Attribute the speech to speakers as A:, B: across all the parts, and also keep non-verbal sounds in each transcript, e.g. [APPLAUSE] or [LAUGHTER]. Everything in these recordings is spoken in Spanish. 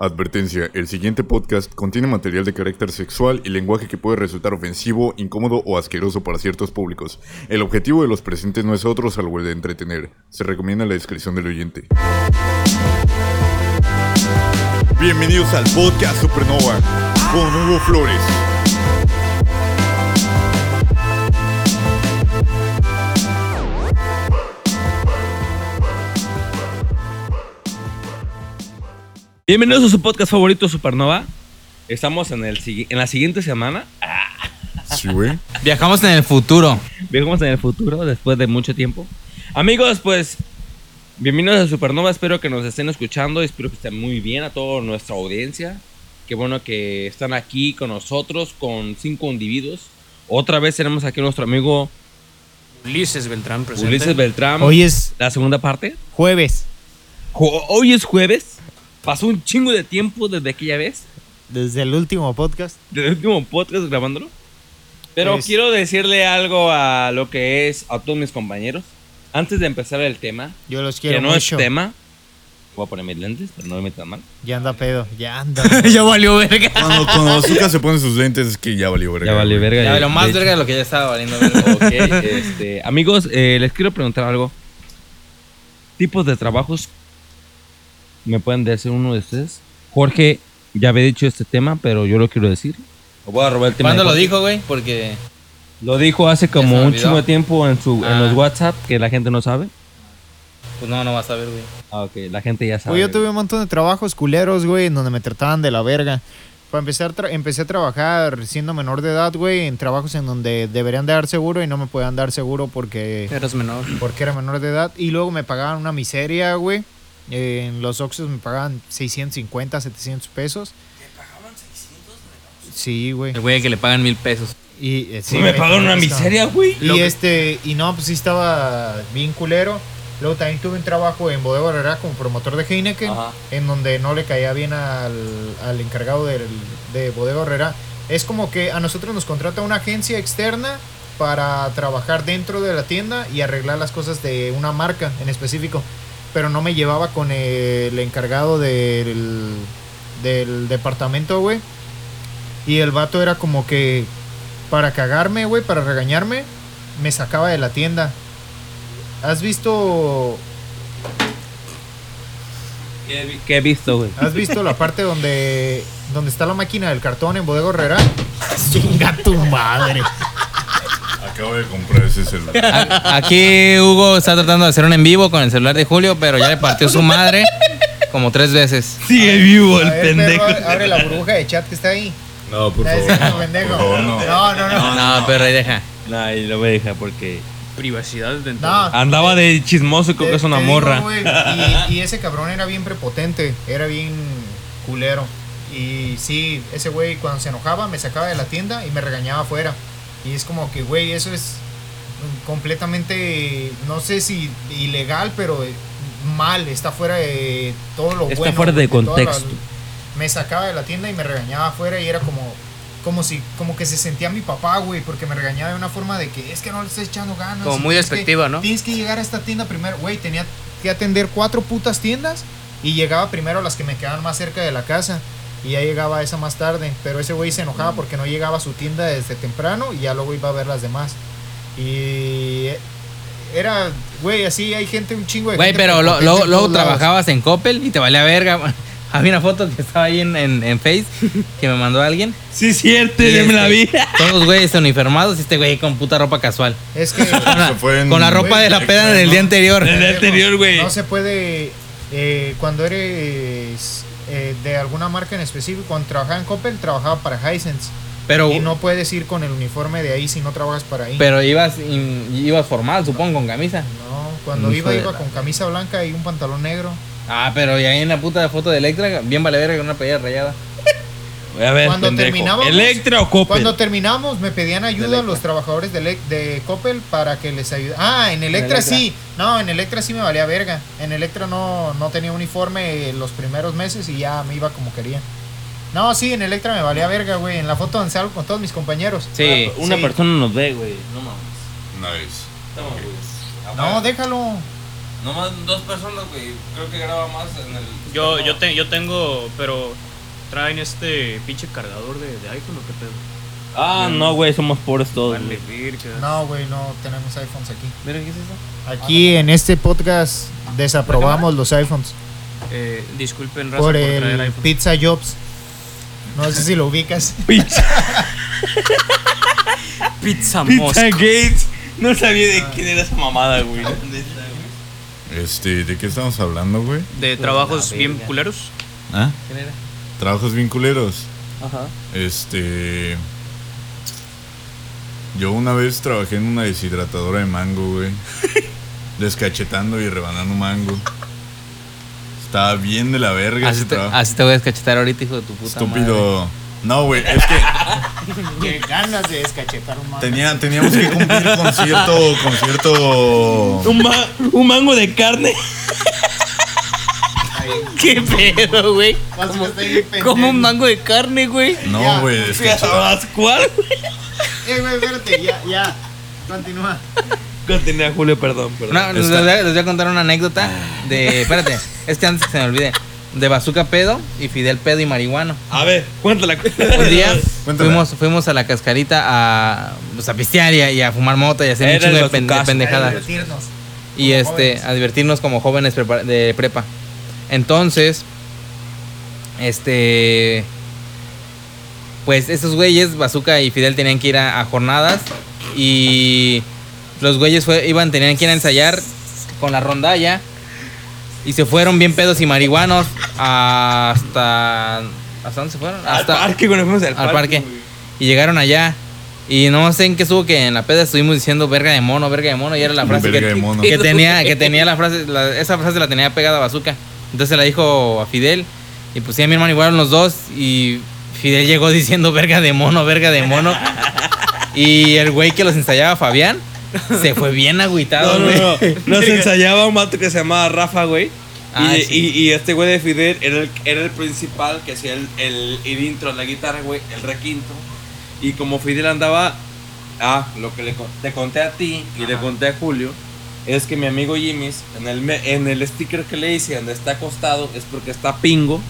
A: Advertencia, el siguiente podcast contiene material de carácter sexual y lenguaje que puede resultar ofensivo, incómodo o asqueroso para ciertos públicos. El objetivo de los presentes no es otro salvo el de entretener. Se recomienda la descripción del oyente. Bienvenidos al podcast Supernova con Hugo Flores.
B: Bienvenidos a su podcast favorito Supernova. Estamos en, el, sigui- en la siguiente semana.
A: Sí, güey.
C: Viajamos en el futuro.
B: Viajamos en el futuro después de mucho tiempo. Amigos, pues bienvenidos a Supernova. Espero que nos estén escuchando. Espero que estén muy bien a toda nuestra audiencia. Qué bueno que están aquí con nosotros, con cinco individuos. Otra vez tenemos aquí a nuestro amigo
D: Ulises Beltrán presente.
B: Ulises Beltrán.
C: Hoy es
B: la segunda parte.
C: jueves.
B: Hoy es jueves. Pasó un chingo de tiempo desde aquella vez.
C: Desde el último podcast.
B: del último podcast grabándolo. Pero
C: Es-
B: quiero decirle algo a lo que es a todos mis compañeros. Antes de empezar el tema,
C: Yo los quiero
B: que no
C: mucho.
B: es tema. Voy a poner mis lentes, pero no me metan mal.
C: Ya anda pedo. Ya anda. [LAUGHS]
D: ya valió verga.
A: Cuando, cuando Azúcar se pone sus lentes es que ya valió verga.
B: Ya
A: güey.
B: verga.
C: Ya,
B: de-
C: lo más verga de lo que ya estaba valiendo [LAUGHS] verga.
B: este, amigos, eh, les quiero preguntar algo. Tipos de trabajos. ¿Me pueden decir uno de ustedes? Jorge ya había dicho este tema, pero yo lo quiero decir. Lo voy a robar el tema.
C: ¿Cuándo lo
B: Jorge.
C: dijo, güey? Porque
B: Lo dijo hace como un chingo de tiempo en, su, en
C: Ah.
B: los WhatsApp que la gente no sabe.
C: pues no, no vas a ver, güey.
B: Ah, ok, la gente ya sabe.
E: Güey, yo tuve un montón de trabajos culeros, güey, en donde me trataban de la verga. Para empezar, tra- empecé a trabajar siendo menor de edad, güey, en trabajos en donde deberían de dar seguro y no me podían dar seguro porque,
D: Eras menor.
E: porque era menor de edad. Y luego me pagaban una miseria, güey. En los Oxxos me pagaban 650, 700 pesos. ¿Te pagaban 600? Sí, güey.
C: El güey que le pagan mil pesos.
E: Y, eh, sí,
B: me
E: güey,
B: pagaron una miseria, güey.
E: Y este, y no, pues sí estaba bien culero. Luego también tuve un trabajo en Bodega Herrera como promotor de Heineken,
B: Ajá.
E: en donde no le caía bien al, al encargado del, de Bodega Herrera. Es como que a nosotros nos contrata una agencia externa para trabajar dentro de la tienda y arreglar las cosas de una marca en específico. Pero no me llevaba con el encargado del, del departamento, güey. Y el vato era como que para cagarme, güey, para regañarme, me sacaba de la tienda. ¿Has visto
B: ¿Qué, he visto, güey?
E: has visto la parte donde donde está la máquina del cartón en Bodega Herrera? [LAUGHS] Chinga tu madre.
A: Acabo de comprar ese celular.
C: A- Aquí Hugo está tratando de hacer un en vivo con el celular de Julio, pero ya le partió su madre como tres veces.
B: Sigue vivo
E: ver, perro, abre la burbuja de chat que está ahí.
A: No, por favor. no,
E: pendejo.
A: por favor, no.
E: No, no, no.
C: No, pero ahí deja.
B: No, y lo voy a dejar porque
D: Privacidad dentro.
E: No.
B: andaba de chismoso y creo
E: Te-
B: que es una
E: digo,
B: morra.
E: y, y ese cabrón era bien prepotente, era bien culero. Y sí, ese güey cuando se enojaba me sacaba de la tienda y me regañaba afuera. Y es como que, güey, eso es completamente, no sé si ilegal, pero mal, está fuera de todo lo
B: Está
E: bueno.
B: fuera de
E: la-
B: contexto.
E: me sacaba de la tienda y me regañaba afuera y era como como si como que se sentía mi papá, güey, porque me regañaba de una forma de que es que no le estás echando ganas.
D: Como muy
E: que-
D: despectiva, ¿no?
E: Tienes que llegar a esta tienda primero, güey, tenía que atender cuatro putas tiendas y llegaba primero a las que me quedaban más cerca de la casa y ya llegaba esa más tarde, pero ese güey se enojaba porque no llegaba a su tienda desde temprano y ya luego iba a ver las demás. Y era, güey, así hay gente, un chingo de
C: Güey,
E: gente
C: pero lo- luego
E: lados.
C: trabajabas en Coppel y te valía verga. [LAUGHS] Había una foto que estaba ahí en, en, en Face que me mandó alguien.
B: Sí, cierto, ya me la vi.
C: este, Todos güeyes uniformados y este güey con puta ropa casual.
E: Es que [LAUGHS]
C: Con la,
A: Se fue en-
C: con la ropa de la peda en el día anterior.
B: En el anterior, güey.
E: No se puede, eh, cuando eres eh, de alguna marca en específico, cuando trabajaba en Coppel, trabajaba para Hisense.
C: Pero,
E: Y no puedes ir con el uniforme de ahí si no trabajas para ahí.
C: pero ibas, in- ibas formal, supongo, con camisa.
E: no, cuando iba, iba
C: la-
E: con camisa blanca y un pantalón negro.
C: Ah, pero y ahí en la puta foto de Electra, bien vale verga con una playera rayada.
B: A ver,
E: Cuando
B: pendejo.
E: terminábamos-
B: ¿Electra o Coppel?
E: Cuando terminamos, me pedían ayuda
C: Electra.
E: los trabajadores de, de Coppel para que les ayude. Ah, en Electra,
C: Electra.
E: sí. No, en Electra sí me valía verga. En Electra no, no tenía uniforme los primeros meses y ya me iba como quería. No, sí, en Electra me valía verga, güey. En la foto donde salgo con todos mis compañeros.
C: Sí.
B: Una
E: Sí.
B: persona nos ve, güey. No mames.
A: Nice.
B: Estamos, güey.
E: No, déjalo.
B: Nomás dos personas, güey. Creo que graba más en el.
D: Yo, yo, te- yo tengo, pero traen este pinche cargador de, de iPhone o qué pedo.
B: Ah, no, güey, somos pobres todos.
D: Vale,
B: güey.
D: virga.
E: No, güey, no tenemos iPhones aquí.
B: Miren, ¿qué es eso?
E: Aquí en este podcast desaprobamos los iPhones
D: Eh, disculpen, raza,
E: por
D: por, traer
E: el
D: iPhone.
E: Pizza Jobs. No sé si lo ubicas. [LAUGHS]
D: Pizza Mosca.
B: Pizza Gates. No sabía de quién era esa mamada, güey. ¿Dónde está, güey?
A: Este, ¿de qué estamos hablando, güey?
D: De trabajos bien culeros.
A: ¿Ah?
B: ¿Quién era?
A: Trabajos bien culeros.
B: Ajá.
A: Este. Yo una vez trabajé en una deshidratadora de mango, güey. [LAUGHS] Descachetando y rebanando mango. Estaba bien de la verga
C: Así
A: ese
C: te,
A: trabajo.
C: así te voy a descachetar ahorita, hijo de tu puta madre.
A: Estúpido. No, güey, es que [LAUGHS]
E: Qué ganas de descachetar un mango.
A: tenía, teníamos que cumplir con cierto. Con cierto.
B: Un, ma- un mango de carne. [LAUGHS] [LAUGHS]
D: ¿Qué pedo, güey? Como un mango de carne, güey.
A: No, güey, descachetar.
B: ¿Cuál?
E: Eh, güey, espérate, ya, ya. Continúa.
B: Continúa, Julio, perdón, perdón.
C: No, les, voy a, les voy a contar una anécdota de. Espérate, es que antes que se me olvide. De Bazooka Pedo y Fidel Pedo y Marihuano.
B: A ver, cuéntala.
C: Un día
A: Cuéntala.
C: fuimos, fuimos a la cascarita a, pues, a pistear y a, y a fumar mota y a hacer un chingo de, pen- de
B: bazucazo.
C: pendejada.
E: Divertirnos.
C: Y este,
E: jóvenes.
C: a divertirnos como jóvenes de prepa. Entonces, este. Pues esos güeyes, Bazooka y Fidel, tenían que ir a, a jornadas. Y los güeyes fue- iban, tenían que ir a ensayar con la rondalla. Y se fueron bien pedos y marihuanos hasta. ¿Hasta dónde se fueron?
B: Al
C: Hasta,
B: parque, güey, nos fuimos al,
C: al parque. Y llegaron allá. Y no sé en qué estuvo que en la peda estuvimos diciendo verga de mono, verga de mono. Y era la [LAUGHS] frase que [LAUGHS] tenía, que tenía la frase, la- esa frase la tenía pegada a Bazooka. Entonces se la dijo a Fidel. Y pues sí, a mi hermano igual los dos. Y Fidel llegó [LAUGHS] diciendo verga de mono, verga de mono. Y el güey que los ensayaba, Fabián, se fue bien agüitado,
B: No,
C: güey.
B: no, no. Nos ensayaba un vato que se llamaba Rafa, güey.
C: Ah,
B: y,
C: sí.
B: y- y este güey de Fidel era el, era el principal que hacía el, el, el intro, la guitarra, güey, el requinto. Y como Fidel andaba, ah, lo que le, te conté a ti y le conté a Julio, es que mi amigo Jimmy's, en el, en el sticker que le hice donde está acostado, es porque está pingo.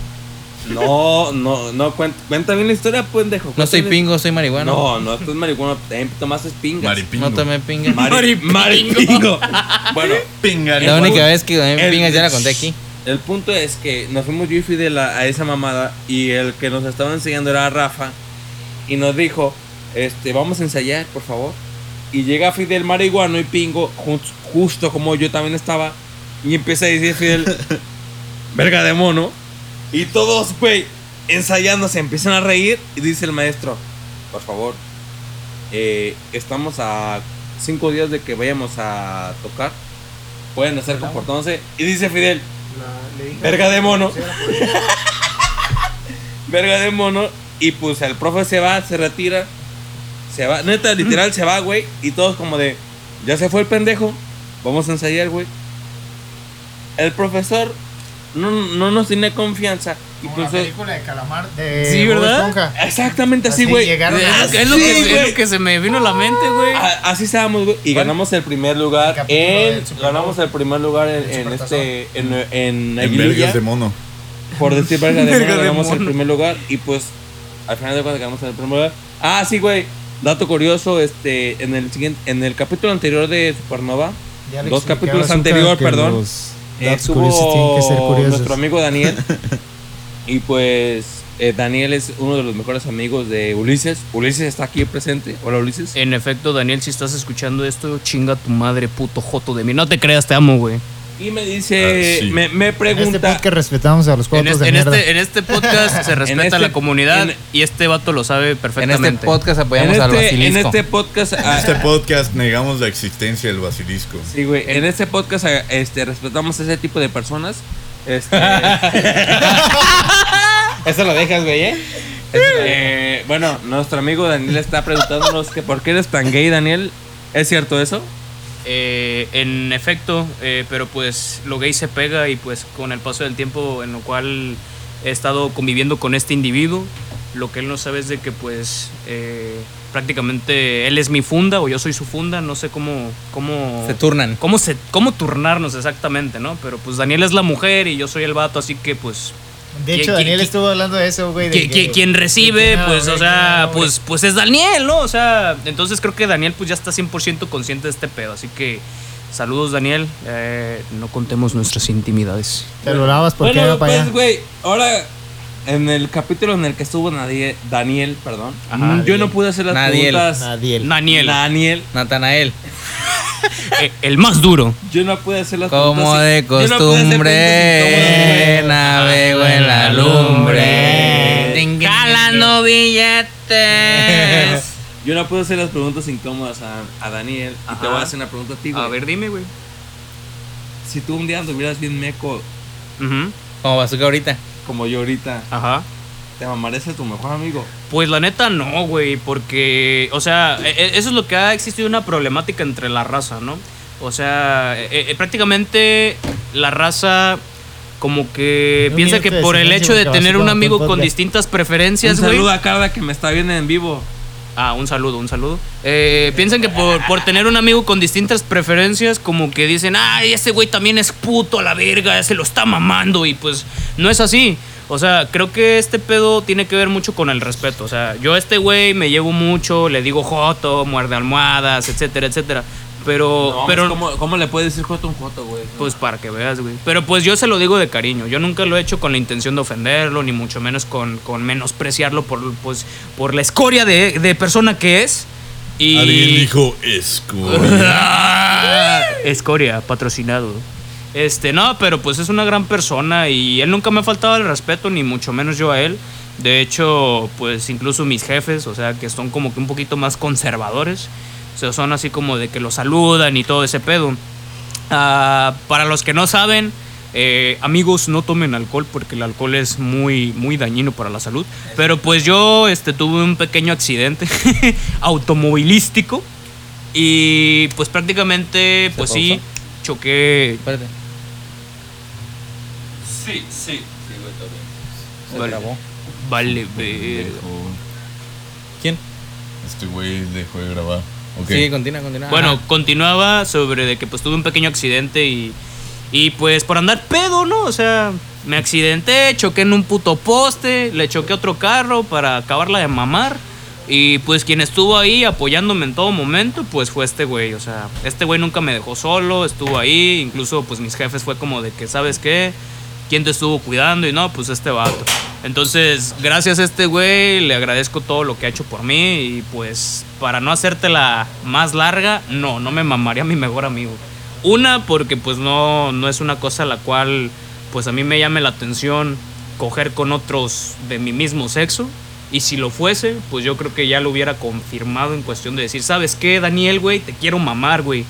B: No, [LAUGHS] no, no, cuenta, cuenta bien la historia, pendejo.
C: No soy pingo, soy marihuana.
B: No, no, esto es marihuana, también tomaste pingas.
A: Maripingo.
C: No tomé pinga.
B: Mari- Maripingo. [LAUGHS] bueno,
A: Pinga.
C: La única vez que tomé
B: el-
C: pingas ya la conté aquí.
B: el punto es que nos fuimos yo y Fidel a, a esa mamada y el que nos estaba enseñando era Rafa y nos dijo, este, vamos a ensayar, por favor. Y llega Fidel marihuano y pingo, justo como yo también estaba, y empieza a decir Fidel, [LAUGHS] verga de mono. Y todos, güey, ensayando se empiezan a reír y dice el maestro, por favor, eh, estamos a cinco días de que vayamos a tocar. Pueden hacer comportándose. Y dice Fidel, Verga de mono. [LAUGHS] verga de mono. Y pues el profe se va, se retira. Se va, neta, literal, se va, güey. Y todos como de, ya se fue el pendejo. Vamos a ensayar, güey. El profesor no, no nos tiene confianza. Y
E: Como
B: pues,
E: la película de Calamar. De
D: Sí, ¿verdad?
B: Exactamente así,
E: Así
B: güey.
E: llegaron
D: Es es lo,
B: Sí,
D: que, es
B: güey.
D: lo que se me vino a la mente, güey.
B: A- Así estábamos, güey. Y ganamos el primer lugar
E: El
B: en. Ganamos el primer lugar en,
E: El
B: en este. En, en
A: En vergas de mono.
B: por decir verga de [LAUGHS] mono,
D: de
B: ganamos el
D: mono.
B: primer lugar y pues al final de cuentas ganamos el primer lugar. Ah, sí, güey. Dato curioso, este, en el siguiente, en el capítulo anterior de Supernova, Dos capítulos anterior, perdón.
E: los
B: eh,
E: que ser
B: estuvo nuestro amigo Daniel. [LAUGHS] y pues eh, Daniel es uno de los mejores amigos de Ulises. Ulises está aquí presente. Hola, Ulises.
D: En efecto, Daniel, si estás escuchando esto, chinga tu madre, puto joto de mí. No te creas, te amo, güey.
B: Y me dice,
A: Ah, sí.
B: me, me
E: En este
B: pregunta.
E: podcast respetamos a los
D: En,
E: cuatro de
D: en
E: mierda.
D: este, en este podcast se [LAUGHS] respeta
B: este-
D: a la comunidad
B: en-
D: y este vato lo sabe
C: En
D: perfectamente.
C: este podcast
B: en
C: apoyamos al
B: este, en
C: basilisco.
B: este podcast.
A: En este podcast negamos la existencia del basilisco.
B: Sí, güey. En este podcast a- este, respetamos a ese tipo de personas. Este, [LAUGHS]
C: Eso lo dejas, güey, ¿eh?
B: eh, bueno, nuestro amigo Daniel está preguntándonos que por qué eres tan gay, Daniel. ¿Es cierto eso?
D: Eh, en efecto, eh, pero pues lo gay se pega y pues con el paso del tiempo en lo cual he estado conviviendo con este individuo, Lo que él no sabe es de que pues eh, prácticamente él es mi funda o yo soy su funda, no sé cómo... cómo
C: Se turnan.
D: cómo, se, cómo turnarnos exactamente, ¿no? Pero pues Daniel es la mujer y yo soy el vato, así que pues
E: De hecho,
D: ¿Quién-
E: Daniel
D: quién-
E: estuvo hablando de eso, güey. de que-
D: qui- quien recibe,
E: No,
D: pues,
E: güey,
D: o sea,
E: no,
D: pues, pues es Daniel, ¿no? O sea, entonces creo que Daniel pues ya está 100% consciente de este pedo. Así que saludos, Daniel. Eh, no contemos nuestras intimidades.
E: Te lo lavas porque
B: Bueno,
E: para
B: pues,
E: allá.
B: güey, ahora en el capítulo en el que estuvo Nadie- Daniel, perdón,
D: Ajá.
B: yo
E: Nadiel.
B: no pude hacer las
C: Nadiel.
B: preguntas.
E: Daniel.
D: Daniel,
B: Daniel,
C: Natanael. [LAUGHS]
D: eh, el más duro.
B: yo no pude hacer las
C: Como
B: preguntas.
C: de
B: sin- yo no pude hacer
C: costumbre, navego en la lumbre.
E: Ding, ding,
C: Jalando billetes.
B: Yo no pude hacer las preguntas incómodas a, a Daniel. Y te
D: Ajá.
B: voy a hacer una pregunta a ti, güey.
D: A ver, dime, güey.
B: Si tú un día anduvieras bien meco,
D: Ujú,
C: Como bazooka ahorita.
B: Como yo ahorita,
D: Ajá.
B: ¿te mamarías a tu mejor amigo?
D: Pues la neta no, güey, porque, o sea, e- e- eso es lo que ha existido una problemática entre la raza, ¿no? O sea, e- prácticamente la raza como que piensa que
E: de
D: por el hecho de tener un amigo con distintas preferencias, güey.
B: saludo a Carla que me está viendo en vivo.
D: Ah, un saludo, un saludo. Eh, piensan que por, por tener un amigo con distintas preferencias, como que dicen, ay, ese güey también es puto a la verga, se lo está mamando, y pues no es así. O sea, creo que este pedo tiene que ver mucho con el respeto. O sea, yo a este güey me llevo mucho, le digo joto, muerde almohadas, etcétera, etcétera. Pero,
B: No,
D: pero,
B: ¿cómo, ¿Cómo le puedes decir joto a un joto, güey?
D: pues para que veas, güey. Pero pues yo se lo digo de cariño. Yo nunca lo he hecho con la intención de ofenderlo, ni mucho menos con, con menospreciarlo por, pues, por la escoria de, de persona que es. Y...
A: dijo escoria. [LAUGHS]
D: Escoria, patrocinado. Este, no, pero pues es una gran persona y él nunca me ha faltado el respeto, ni mucho menos yo a él. De hecho, pues incluso mis jefes, o sea, que son como que un poquito más conservadores, o sea, son así como de que lo saludan y todo ese pedo. Ah, para los que no saben, eh, amigos, no tomen alcohol porque el alcohol es muy, muy dañino para la salud. Pero pues yo este, tuve un pequeño accidente [LAUGHS] automovilístico y pues prácticamente, pues sí,
C: pausó?
D: choqué.
C: Espérate.
B: Sí, sí. Sí.
C: Se
D: Vale.
C: grabó.
D: Vale, ver.
C: ¿Quién?
A: Este güey dejó de grabar.
C: Sí, continúa, continúa.
D: Bueno,
C: Ajá.
D: continuaba sobre de que pues tuve un pequeño accidente y, y pues por andar pedo, ¿no? O sea, me accidenté, choqué en un puto poste, le choqué a otro carro para acabarla de mamar. Y pues quien estuvo ahí apoyándome en todo momento, pues fue este güey. O sea, este güey nunca me dejó solo, estuvo ahí. Incluso pues mis jefes fue como de que, ¿sabes qué? ¿Quién te estuvo cuidando? Y no, pues este vato. Entonces, gracias a este güey, le agradezco todo lo que ha hecho por mí. Y pues, para no hacértela más larga, no, no me mamaría a mi mejor amigo. Una, porque pues no, no es una cosa la cual, pues a mí me llame la atención coger con otros de mi mismo sexo. Y si lo fuese, pues yo creo que ya lo hubiera confirmado en cuestión de decir, ¿sabes qué, Daniel, güey? Te quiero mamar, güey.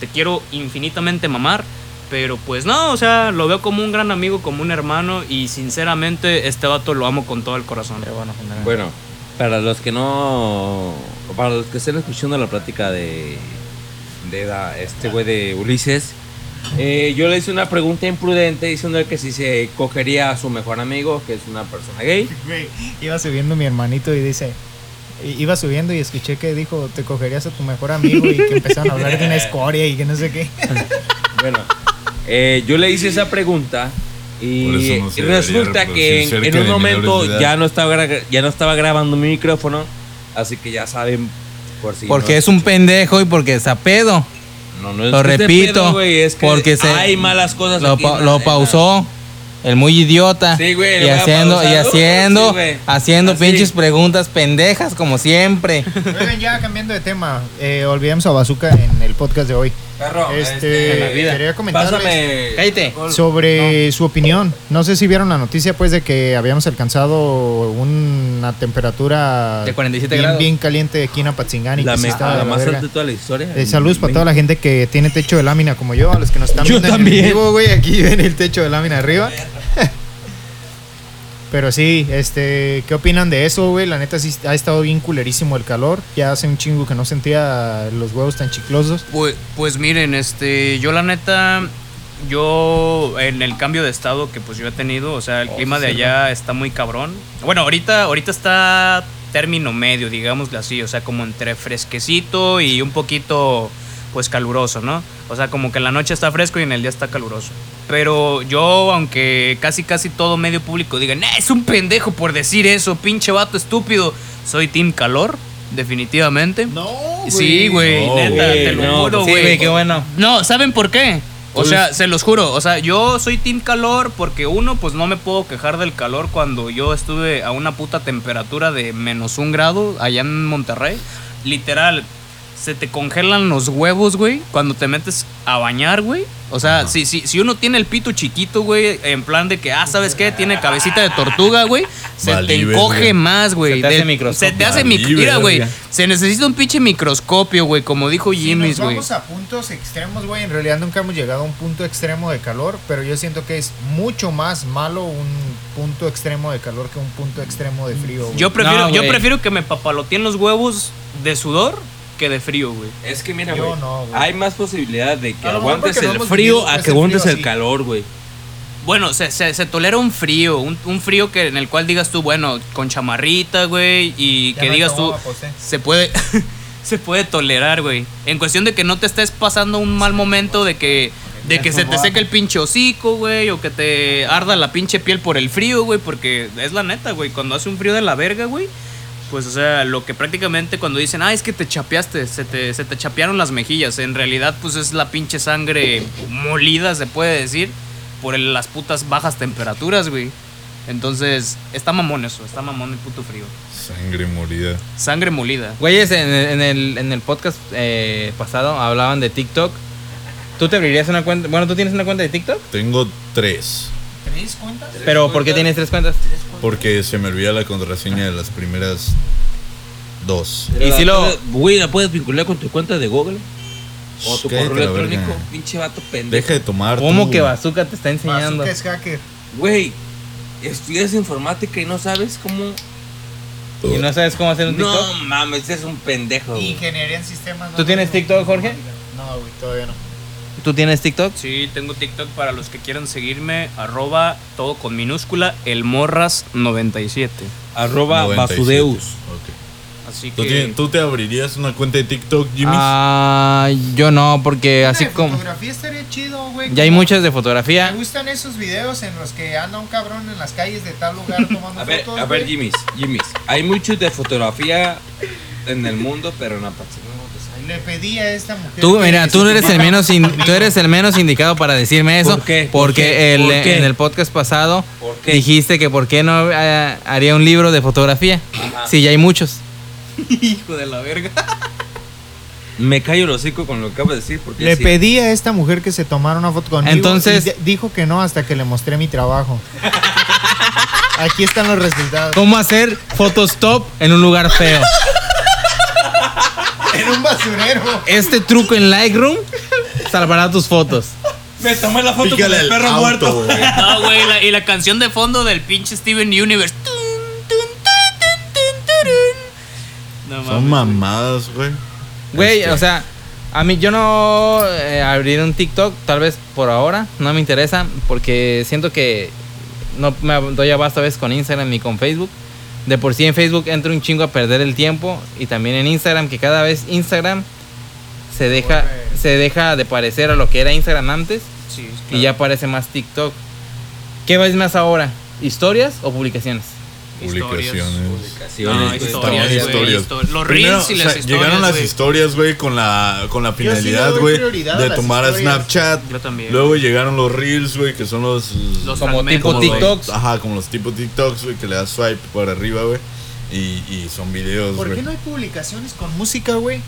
D: Te quiero infinitamente mamar. Pero pues no, o sea, lo veo como un gran amigo, como un hermano. Y sinceramente, este vato lo amo con todo el corazón.
C: Pero bueno.
B: Bueno, para los que no. Para los que estén escuchando la plática de. De la- este güey de Ulises. eh, yo le hice una pregunta imprudente diciendo que si se cogería a su mejor amigo, que es una persona gay.
E: Güey, iba subiendo mi hermanito y dice. i- Iba subiendo y escuché que dijo, te cogerías a tu mejor amigo y que empezaron a hablar de una [LAUGHS] escoria y que no sé qué.
B: Bueno, eh, yo le hice esa pregunta y,
A: no
B: resulta que en, un momento ya no estaba gra- ya no estaba grabando mi micrófono, así que ya saben por si
C: porque
B: no-
C: es un pendejo y porque es a pedo.
B: no, no es
C: lo repito,
B: pedo, güey, es que
C: porque se-
B: hay malas cosas
C: Lo,
B: aquí
C: pa- pausó. El muy idiota.
B: Sí, güey,
C: y haciendo, y haciendo,
B: Sí, güey.
C: haciendo
B: Así.
C: pinches preguntas pendejas como siempre.
E: Ya cambiando de tema, eh, olvidemos a Bazooka en el podcast de hoy.
B: Perro,
E: Este,
C: en la vida.
E: quería comentarles
B: Pásame.
E: Sobre su opinión. No sé si vieron la noticia, pues, de que habíamos alcanzado una temperatura
C: De 47
E: bien,
C: grados.
E: bien caliente aquí en Apatzingán y
B: La, me- más
E: verga.
B: alta de toda la historia.
E: Eh, saludos para toda la gente que tiene techo de lámina como yo, a los que nos están
B: Yo
E: viendo en el
B: también.
E: vivo, güey, aquí ven el techo de lámina arriba. Pero sí, este, ¿qué opinan de eso, güey? La neta sí ha estado bien culerísimo el calor. Ya hace un chingo que no sentía los huevos tan chiclosos.
D: Pues, pues miren, este, yo la neta yo en el cambio de estado que pues yo he tenido, o sea, el
C: Oh,
D: clima
C: sí,
D: de
C: sí,
D: allá está muy cabrón. Bueno, ahorita, ahorita está término medio, digámosle así, o sea, como entre fresquecito y un poquito pues caluroso, ¿no? O sea, como que en la noche está fresco y en el día está caluroso. Pero yo, aunque casi casi todo medio público digan, "Nah, es un pendejo por decir eso, pinche vato estúpido, soy team calor, definitivamente.
E: No, güey.
D: Sí, güey,
A: No,
D: neta,
B: güey,
D: te lo
B: no,
D: juro,
C: Sí,
D: güey.
C: güey, qué bueno.
D: No, ¿saben por qué? O
A: Entonces-
D: sea, se los juro, o sea, yo soy team calor porque uno, pues no me puedo quejar del calor cuando yo estuve a una puta temperatura de menos un grado allá en Monterrey. Literal, se te congelan los huevos, güey, cuando te metes a bañar, güey. O sea, si, si, si uno tiene el pito chiquito, güey, en plan de que, ah, ¿sabes qué? Tiene cabecita de tortuga, güey, se te encoge más, güey.
C: Se te hace microscopio.
D: Se te hace Mira, güey, se necesita un pinche microscopio, güey, como dijo
E: Si
D: Jimmy's,
E: nos
D: güey.
E: vamos a puntos extremos, güey, en realidad nunca hemos llegado a un punto extremo de calor, pero yo siento que es mucho más malo un punto extremo de calor que un punto extremo de frío. güey.
D: Yo prefiero,
C: No,
D: yo prefiero que me papaloteen los huevos de sudor que de frío, güey.
B: Es que mira, güey.
E: no,
B: hay más posibilidad de que aguantes el frío a que aguantes el calor, güey.
D: Bueno, se, se, se tolera un frío, un, un frío que en el cual digas tú, bueno, con chamarrita, güey, y
E: Ya
D: que
E: no
D: digas tú, se puede, [LAUGHS] se puede tolerar, güey. En cuestión de que no te estés pasando un mal momento de que, de que se te seque el pinche hocico, güey, o que te arda la pinche piel por el frío, güey, porque es la neta, güey, cuando hace un frío de la verga, güey. Pues, o sea, lo que prácticamente cuando dicen, ah, es que te chapeaste, se te, se te chapearon las mejillas. En realidad, pues es la pinche sangre molida, se puede decir, por el- las putas bajas temperaturas, güey. Entonces, está mamón eso, está mamón el puto frío.
A: Sangre molida.
D: Sangre molida.
C: Güeyes, en, el- en el, en el podcast eh, pasado hablaban de TikTok. ¿Tú te abrirías una cuenta? Bueno, ¿tú tienes una cuenta de TikTok?
A: Tengo tres.
E: ¿Tres cuentas?
C: Pero ¿por qué tienes tres cuentas?
A: Porque se me olvida la contraseña de las primeras dos.
C: Y si lo-
B: Güey, ¿la puedes vincular con tu cuenta de Google? O tu
A: Cállate
B: correo
A: la verga.
B: electrónico, pinche vato pendejo.
A: Deja de tomar.
C: ¿Cómo
A: tú.
C: que Bazooka te está enseñando?
E: Bazooka es hacker.
B: Güey, estudias informática y no sabes cómo.
C: ¿Y no sabes cómo hacer un TikTok?
B: No mames, es un pendejo. güey.
E: Ingeniería en sistemas.
C: ¿Tú tienes TikTok, Jorge?
E: No, güey, todavía no.
C: ¿Tú tienes TikTok?
D: Sí, tengo TikTok para los que quieran seguirme, arroba todo con minúscula, elmorras97.
B: Arroba
A: 97.
B: Basudeus.
A: Ok.
D: Así
A: ¿Tú,
D: que...
A: tienes- tú te abrirías una cuenta de TikTok, Jimmy?
C: Ah, yo no, porque así
E: de
C: como...
E: fotografía estaría chido, güey.
C: Ya hay muchas de
E: Me
C: fotografía.
E: gustan esos videos en los que anda un cabrón en las calles de tal lugar [LAUGHS] tomando
B: A ver,
E: fotos.
B: a ver,
E: güey.
B: Jimmy's, Jimmy's. Hay muchos de fotografía en el mundo, pero no pasa.
E: Le pedí a esta mujer.
C: Tú,
E: que
C: mira,
E: se
C: tú eres el menos in- tú eres el menos indicado para decirme eso.
B: ¿Por qué?
C: Porque
B: ¿Por qué?
C: el-
B: ¿Por qué?
C: en el podcast pasado dijiste que por qué no eh, haría un libro de fotografía.
B: Ajá.
C: Sí, ya hay muchos. [LAUGHS]
D: Hijo de la verga.
B: Me callo el hocico con lo que acabo de decir porque
E: Le
B: sí.
E: pedí a esta mujer que se tomara una foto conmigo.
C: Entonces-
E: y dijo que no hasta que le mostré mi trabajo. [LAUGHS] Aquí están los resultados.
C: ¿Cómo hacer photostop en un lugar feo?
E: En un basurero.
C: Este truco en Lightroom salvará tus fotos.
B: Me tomé la foto
A: Pícale
B: con el
A: el
B: perro
A: auto,
B: muerto.
A: güey.
D: No, güey, la- y la canción de fondo del pinche Steven Universe. Tun, tun, tun, tun, tun, turun. No
A: Son
D: mames.
A: mamadas, güey.
C: Güey,
A: Este,
C: o sea, a mí yo no eh, abriré un TikTok, tal vez por ahora, no me interesa, porque siento que no me doy abasto a veces con Instagram ni con Facebook. De por sí en Facebook entro un chingo a perder el tiempo y también en Instagram, que cada vez Instagram se deja, se deja de parecer a lo que era Instagram antes
D: Sí,
C: y ya parece más TikTok. ¿Qué ves más ahora? ¿Historias o publicaciones?
A: Publicaciones.
D: No,
B: Publicaciones,
D: historias,
B: güey.
D: güey,
A: historias.
D: historias. Los
A: Primero,
D: reels y
A: o
D: las
A: sea,
D: historias.
A: Llegaron las
D: güey.
A: historias, güey, con la, con la
E: sí
A: finalidad, güey,
E: a
A: de tomar a. Snapchat.
D: Yo también.
A: Luego llegaron los reels, güey, que son los...
D: Los
C: Como tipo
D: güey.
C: TikToks.
A: Ajá, como los tipo TikToks, güey, que le das swipe por arriba, güey. Y, y son videos,
E: ¿Por qué
A: güey.
E: no hay publicaciones con música, güey?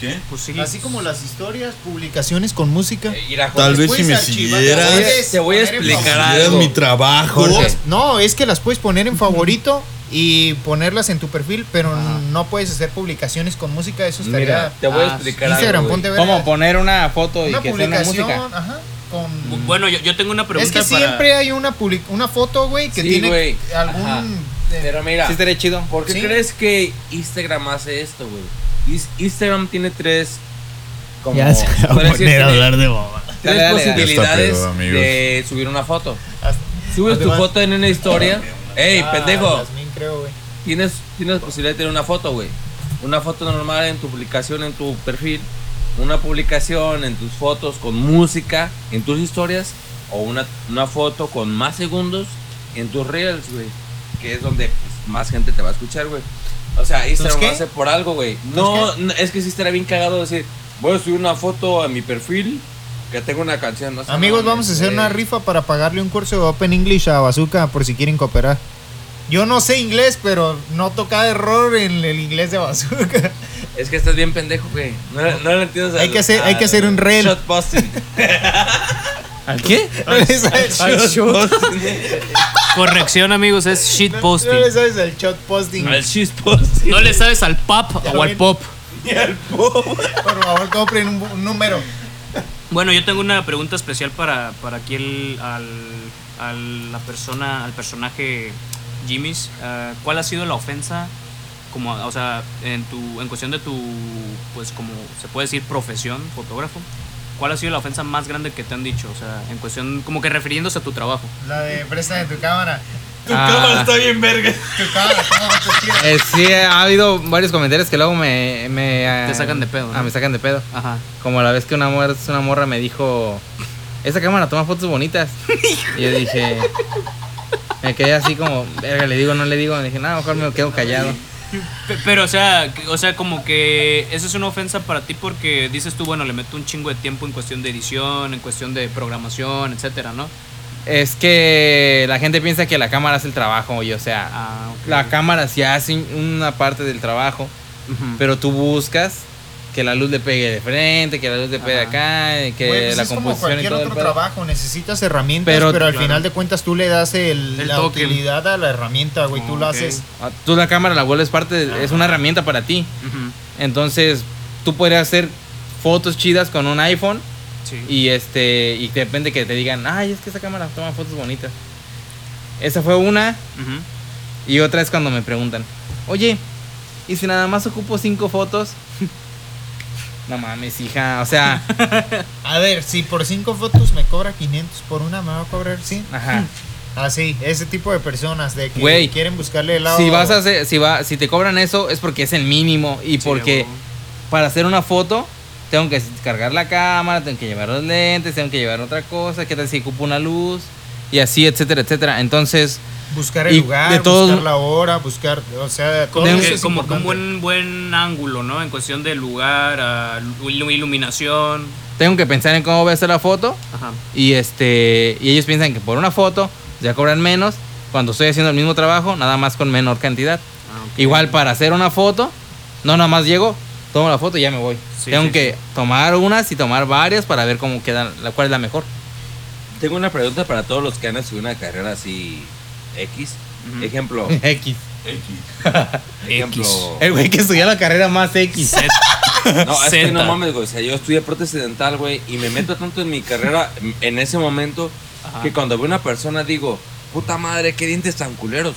A: ¿Qué?
D: Pues sí.
E: Así como las historias, publicaciones con música.
B: Eh, mira,
A: Tal vez si me siguieras,
E: te
B: voy a explicar algo.
A: mi trabajo.
B: Jorge.
E: No, es que las puedes poner en favorito y ponerlas en tu perfil, pero no puedes hacer publicaciones con música. Eso estaría.
B: Mira, te voy a
C: Ah,
B: explicar
E: Instagram,
B: algo, güey.
E: ponte ver.
C: ¿Cómo poner una foto y
E: una
C: que suene
E: publicación,
C: música?
E: ajá, con.
D: Bueno, yo, yo tengo una pregunta
E: es que
D: para...
E: siempre hay una public- una foto, güey, que
B: Sí,
E: tiene
B: güey.
E: algún.
B: Ajá.
E: eh,
B: Pero mira,
C: Sí, estaría chido.
B: ¿por qué
E: Sí.
B: crees que Instagram hace esto, güey? Instagram tiene tres. Como,
E: ya se [LAUGHS] va a poner a hablar de boba.
B: tienes
C: Dale, dale, dale.
B: posibilidades
A: pedo, amigos.
B: de subir una foto.
E: Hasta-
B: Subes tu foto en una historia. Ey,
E: Ah,
B: pendejo.
E: Creo.
B: Tienes, tienes posibilidad de tener una foto, güey. Una foto normal en tu publicación, en tu perfil. Una publicación en tus fotos con música, en tus historias. O una, una foto con más segundos en tus reels, güey. Que es donde pues, más gente te va a escuchar, güey. O sea, Instagram lo hace por algo, güey. No, no, es que sí estaría bien cagado decir, voy a subir una foto a mi perfil que tengo una canción. No sé,
E: Amigos, vamos a hacer una rifa para pagarle un curso de Open English a Bazooka por si quieren cooperar. Yo no sé inglés, pero no toca error en el inglés de Bazooka. [LAUGHS]
B: Es que estás bien pendejo, güey. No, no lo entiendes.
E: Hay
B: al-
E: que hacer- hay que
B: al
E: hacer un reel.
B: Shot posting. [LAUGHS]
C: ¿Al qué? [LAUGHS]
D: Al
E: al
D: shot. Corrección, amigos, es shit
E: No
D: posting.
E: le sabes al shot posting.
B: Al shit posting.
D: No le sabes al pop o al
E: ven.
D: pop.
E: Por favor, compren un, un número.
D: Bueno, yo tengo una pregunta especial para, para aquí el, al, al- la persona, al personaje Jimmy's. Ah, ¿Cuál ha sido la ofensa, como, o sea, en tu, en cuestión de tu, pues como se puede decir profesión, fotógrafo? ¿Cuál ha sido la ofensa más grande que te han dicho? O sea, en cuestión, como que refiriéndose a tu trabajo.
E: La de préstame tu cámara.
B: Tu
C: Ah.
B: cámara está bien verga.
E: Tu cámara, ¿cómo va tu?
C: Eh, sí, ha habido varios comentarios que luego me... me ah,
D: Te sacan de pedo, ¿no?
C: Ah, me sacan de pedo.
D: Ajá.
C: Como la vez que una morra, una morra me dijo, esa cámara toma fotos bonitas. y yo dije, me quedé así como, verga, le digo, no le digo. Me dije, no, mejor me quedo callado.
D: Pe- Pero, o sea, o sea, como que eso es una ofensa para ti porque dices tú, bueno, le meto un chingo de tiempo en cuestión de edición, en cuestión de programación, etcétera, ¿no?
C: Es que la gente piensa que la cámara hace el trabajo, y o sea,
D: Ah,
C: la cámara sí hace una parte del trabajo, pero tú buscas que la luz le pegue de frente, que la luz le pegue
D: Ajá.
C: acá, y que
E: pues
C: la
E: es como
C: composición y
E: cualquier
C: todo
E: otro trabajo, necesitas herramientas,
C: Pero-
E: pero, al
D: Claro.
E: final de cuentas tú le das el,
D: El
E: la
D: toque.
E: utilidad a la herramienta, güey, tú la
D: Ok.
E: haces.
C: Ah, Tú la cámara la vuelves parte, de- es una herramienta para ti. Entonces, tú podrías hacer fotos chidas con un iPhone
D: Sí.
C: y este y de repente que te digan, "Ay, es que esa cámara toma fotos bonitas." Esa fue una y otra es cuando me preguntan, "Oye, ¿y si nada más ocupo cinco fotos?" No mames, hija, o sea, [LAUGHS]
E: A ver, si por cinco fotos me cobra 500, por una me va a cobrar 100.
C: ajá. [LAUGHS]
E: Así, ese tipo de personas de que quieren buscarle el lado.
C: Si vas a hacer, si va, si te cobran eso es porque es el mínimo y
D: Sí,
C: porque para hacer una foto tengo que cargar la cámara, tengo que llevar los lentes, tengo que llevar otra cosa, qué tal si ocupo una luz y así, etcétera, etcétera. Entonces,
E: buscar el
C: y
E: lugar,
C: de todos-
E: buscar la hora, buscar, o sea, todo
D: Como, que,
E: es
D: como que un buen, buen ángulo, ¿no? En cuestión de lugar, ilu- iluminación.
C: tengo que pensar en cómo voy a hacer la foto
D: Ajá.
C: y este y ellos piensan que por una foto ya cobran menos cuando estoy haciendo el mismo trabajo, nada más con menor cantidad.
D: Ah.
C: Igual para hacer una foto, no nada más llego, tomo la foto y ya me voy.
D: Sí,
C: tengo
D: sí,
C: que
D: sí.
C: tomar unas y tomar varias para ver cómo queda, la cuál es la mejor.
B: Tengo una pregunta para todos los que han estudiado una carrera así X.
D: Ujú.
B: Ejemplo. [LAUGHS]
C: X. [LAUGHS]
B: Ejemplo.
C: El güey que estudió la carrera más X. [LAUGHS]
D: Z.
B: No, es que no mames, güey. O sea, yo estudié prótesis dental, güey, y me meto tanto en mi carrera en ese momento
D: Ajá.
B: que cuando veo una persona digo, puta madre, qué dientes tan culeros.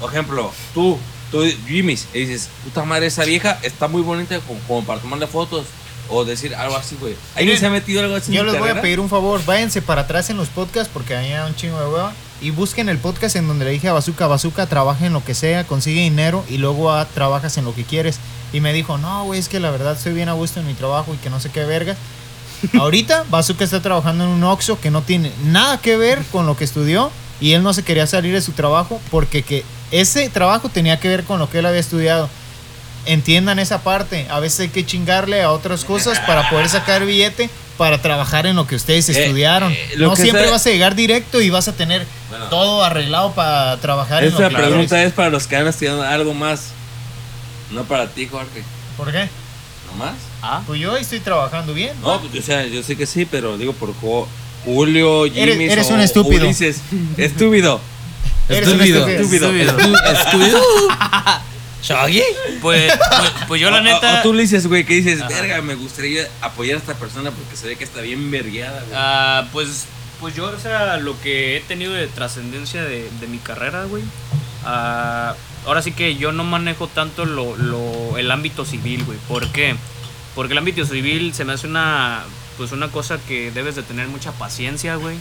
B: Por ejemplo, tú, tú, Jimmy, y dices, puta madre, esa vieja está muy bonita como, como para tomarle fotos. O decir algo así, güey. ¿Alguien
E: Miren,
B: se ha metido algo así
E: Yo
B: en
E: les
B: tu
E: voy a
B: carrera?
E: pedir un favor, váyanse para atrás en los podcasts porque ahí hay un chingo de hueva. Y busquen el podcast en donde le dije a Bazooka, Bazooka, trabaja en lo que sea, consigue dinero y luego ah, trabajas en lo que quieres. Y me dijo, no, güey, es que la verdad estoy bien a gusto en mi trabajo y que no sé qué verga. [LAUGHS] Ahorita Bazooka está trabajando en un Oxxo que no tiene nada que ver con lo que estudió y él no se quería salir de su trabajo porque que ese trabajo tenía que ver con lo que él había estudiado. Entiendan esa parte. A veces hay que chingarle a otras cosas para poder sacar billete para trabajar en lo que ustedes
B: Eh,
E: estudiaron.
B: eh, lo
E: no
B: que
E: siempre
B: sea-
E: vas a llegar directo y vas a tener
B: Bueno.
E: todo arreglado para trabajar en
B: Esta
E: lo que
B: pregunta es para los que han estudiado algo más. No para ti, Jorge.
E: ¿Por qué?
B: ¿No más?
D: Ah,
E: Pues yo estoy trabajando bien.
B: No, pues, o sea, yo sé que sí, pero digo por Julio, Jimmy.
E: Eres- eres un estúpido.
B: Ulises. Estúpido. [LAUGHS]
E: Un
C: Estúpido.
E: estúpido.
B: Estúpido.
C: ¿Estúpido? [LAUGHS] ¿Shaggy?
D: pues, pues, pues yo la
B: O- o-
D: neta.
B: O, tú le dices, güey, que dices,
D: Ajá.
B: verga, me gustaría apoyar a esta persona porque se ve que está bien vergueada, güey.
D: Ah, pues, pues yo, o sea, lo que he tenido de trascendencia de, de mi carrera, güey. ah, ahora sí que yo no manejo tanto lo, lo- el ámbito civil, güey. ¿Por qué? Porque el ámbito civil se me hace una, pues una cosa que debes de tener mucha paciencia, güey.